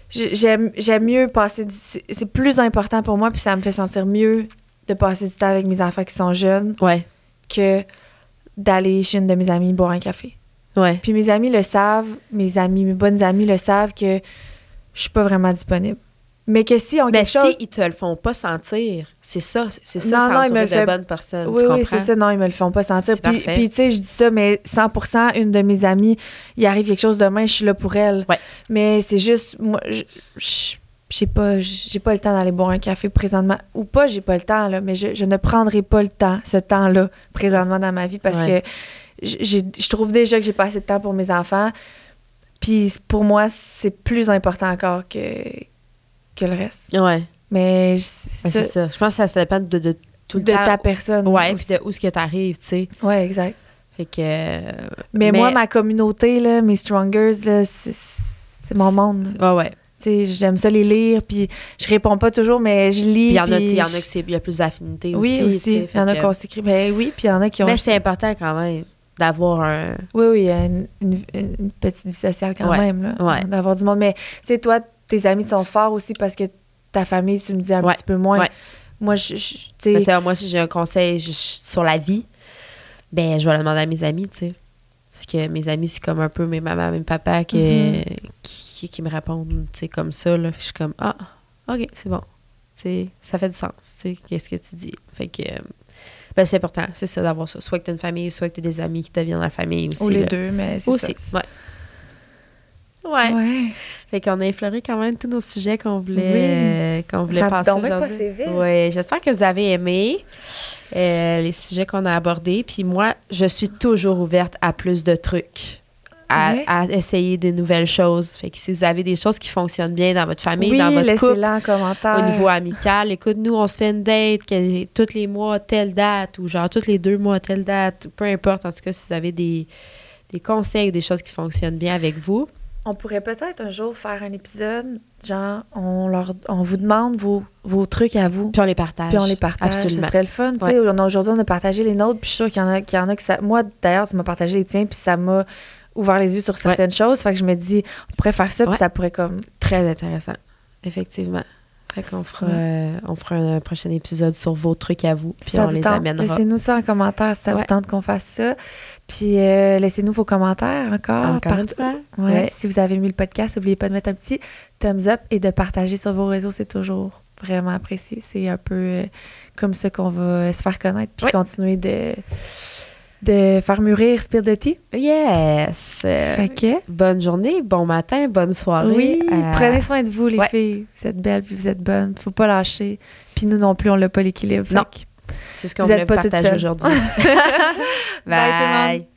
j'aime j'aime mieux passer. du- C'est c'est plus important pour moi, puis ça me fait sentir mieux de passer du temps avec mes enfants qui sont jeunes Ouais, que d'aller chez une de mes amies boire un café. Ouais. Puis mes amis le savent, mes amis, mes bonnes amies le savent que je suis pas vraiment disponible. Mais que si on Mais quelque si chose. ils te le font pas sentir, c'est ça, c'est ça, Non, non, ils me le fait- bonnes personnes. Oui, tu oui, c'est ça. Non, ils me le font pas sentir. Puis, tu sais, je dis ça, mais 100% une de mes amies, il arrive quelque chose demain, je suis là pour elle. Ouais. Mais c'est juste, moi, je j'ai pas, j'ai pas le temps d'aller boire un café présentement. Ou pas, j'ai pas le temps, là, mais je, je ne prendrai pas le temps, ce temps-là, présentement dans ma vie, parce Ouais. que je trouve déjà que j'ai pas assez de temps pour mes enfants. Puis pour moi, c'est plus important encore que, que le reste. Ouais, Mais Ben, c'est ça. Je pense que ça, dépend de, de tout le de temps. ta personne. Ouais, aussi. puis de où ce que t'arrives, tu sais. Ouais, exact. Fait que... Mais, Mais- moi, ma communauté, là, mes strongers, là, c'est, mon monde. Ouais, ouais. Tu sais, j'aime ça les lire, puis je réponds pas toujours, mais je lis. Puis il y en a, puis tu sais, il y en a il y a plus d'affinités Oui, aussi. aussi. tu sais, Il y en a qui ont s'écrit. Ben oui, puis il y en a qui ont. Mais c'est important quand même d'avoir un... Oui, oui, une, une- une petite vie sociale quand Ouais, même, là, ouais. d'avoir du monde. Mais tu sais, toi, tes amis sont forts aussi parce que ta famille, tu me dis un Ouais, petit peu moins. Moi, je, je- moi, si j'ai un conseil je- sur la vie, ben, je vais le demander à mes amis, tu sais. Parce que mes amis, c'est comme un peu mes mamans, mes papas qui, Mhm. qui, qui me répondent, tu sais, comme ça, là. Je suis comme, ah, OK, c'est bon. Tu sais, ça fait du sens, tu sais, qu'est-ce que tu dis. Fait que, euh, ben, c'est important, c'est ça, d'avoir ça. Soit que tu une famille, soit que tu des amis qui deviennent la famille aussi. ou les là. deux, mais c'est Aussi, ça. ouais. Ouais. Ouais. Fait qu'on a effleuré quand même tous nos sujets qu'on voulait, Oui. euh, qu'on voulait Ça passer aujourd'hui. j'espère que vous avez aimé euh, les sujets qu'on a abordés. Puis moi, je suis toujours ouverte à plus de trucs, à, Ouais. à essayer de nouvelles choses. Fait que si vous avez des choses qui fonctionnent bien dans votre famille, oui, dans votre couple, en commentaire. au niveau amical, écoute, nous, on se fait une date que, tous les mois, telle date, ou genre tous les deux mois, telle date, peu importe. En tout cas, si vous avez des, des conseils ou des choses qui fonctionnent bien avec vous. On pourrait peut-être un jour faire un épisode, genre, on, leur, on vous demande vos, vos trucs à vous, Puis on les partage. puis on les partage. Absolument. Ce serait le fun. tu sais. On a- Aujourd'hui, on a partagé les nôtres, puis je suis sûre qu'il y en a, qu'il y en a que ça. Moi, d'ailleurs, tu m'as partagé les tiens, puis ça m'a ouvert les yeux sur certaines choses. Fait que je me dis, on pourrait faire ça, puis ça pourrait comme. Très intéressant, effectivement. Fait qu'on fera, euh, on fera un prochain épisode sur vos trucs à vous, puis ça on vous les tente? amènera. Laissez-nous ça en commentaire si ça vous tente qu'on fasse ça. Puis euh, laissez-nous vos commentaires encore. Encore une fois. Ouais. Ouais. Si vous avez aimé le podcast, n'oubliez pas de mettre un petit thumbs up et de partager sur vos réseaux, c'est toujours vraiment apprécié. C'est un peu euh, comme ça qu'on va se faire connaître puis continuer de, de faire mûrir Spill the Tea. Yes! Fait que, bonne journée, bon matin, bonne soirée. oui, Euh, prenez soin de vous, les ouais. filles. Vous êtes belles puis vous êtes bonnes. Faut pas lâcher. Puis nous non plus, on n'a pas l'équilibre. Non. C'est ce qu'on Vous voulait partager aujourd'hui. <laughs> <laughs> Bye, tout le monde. Bye.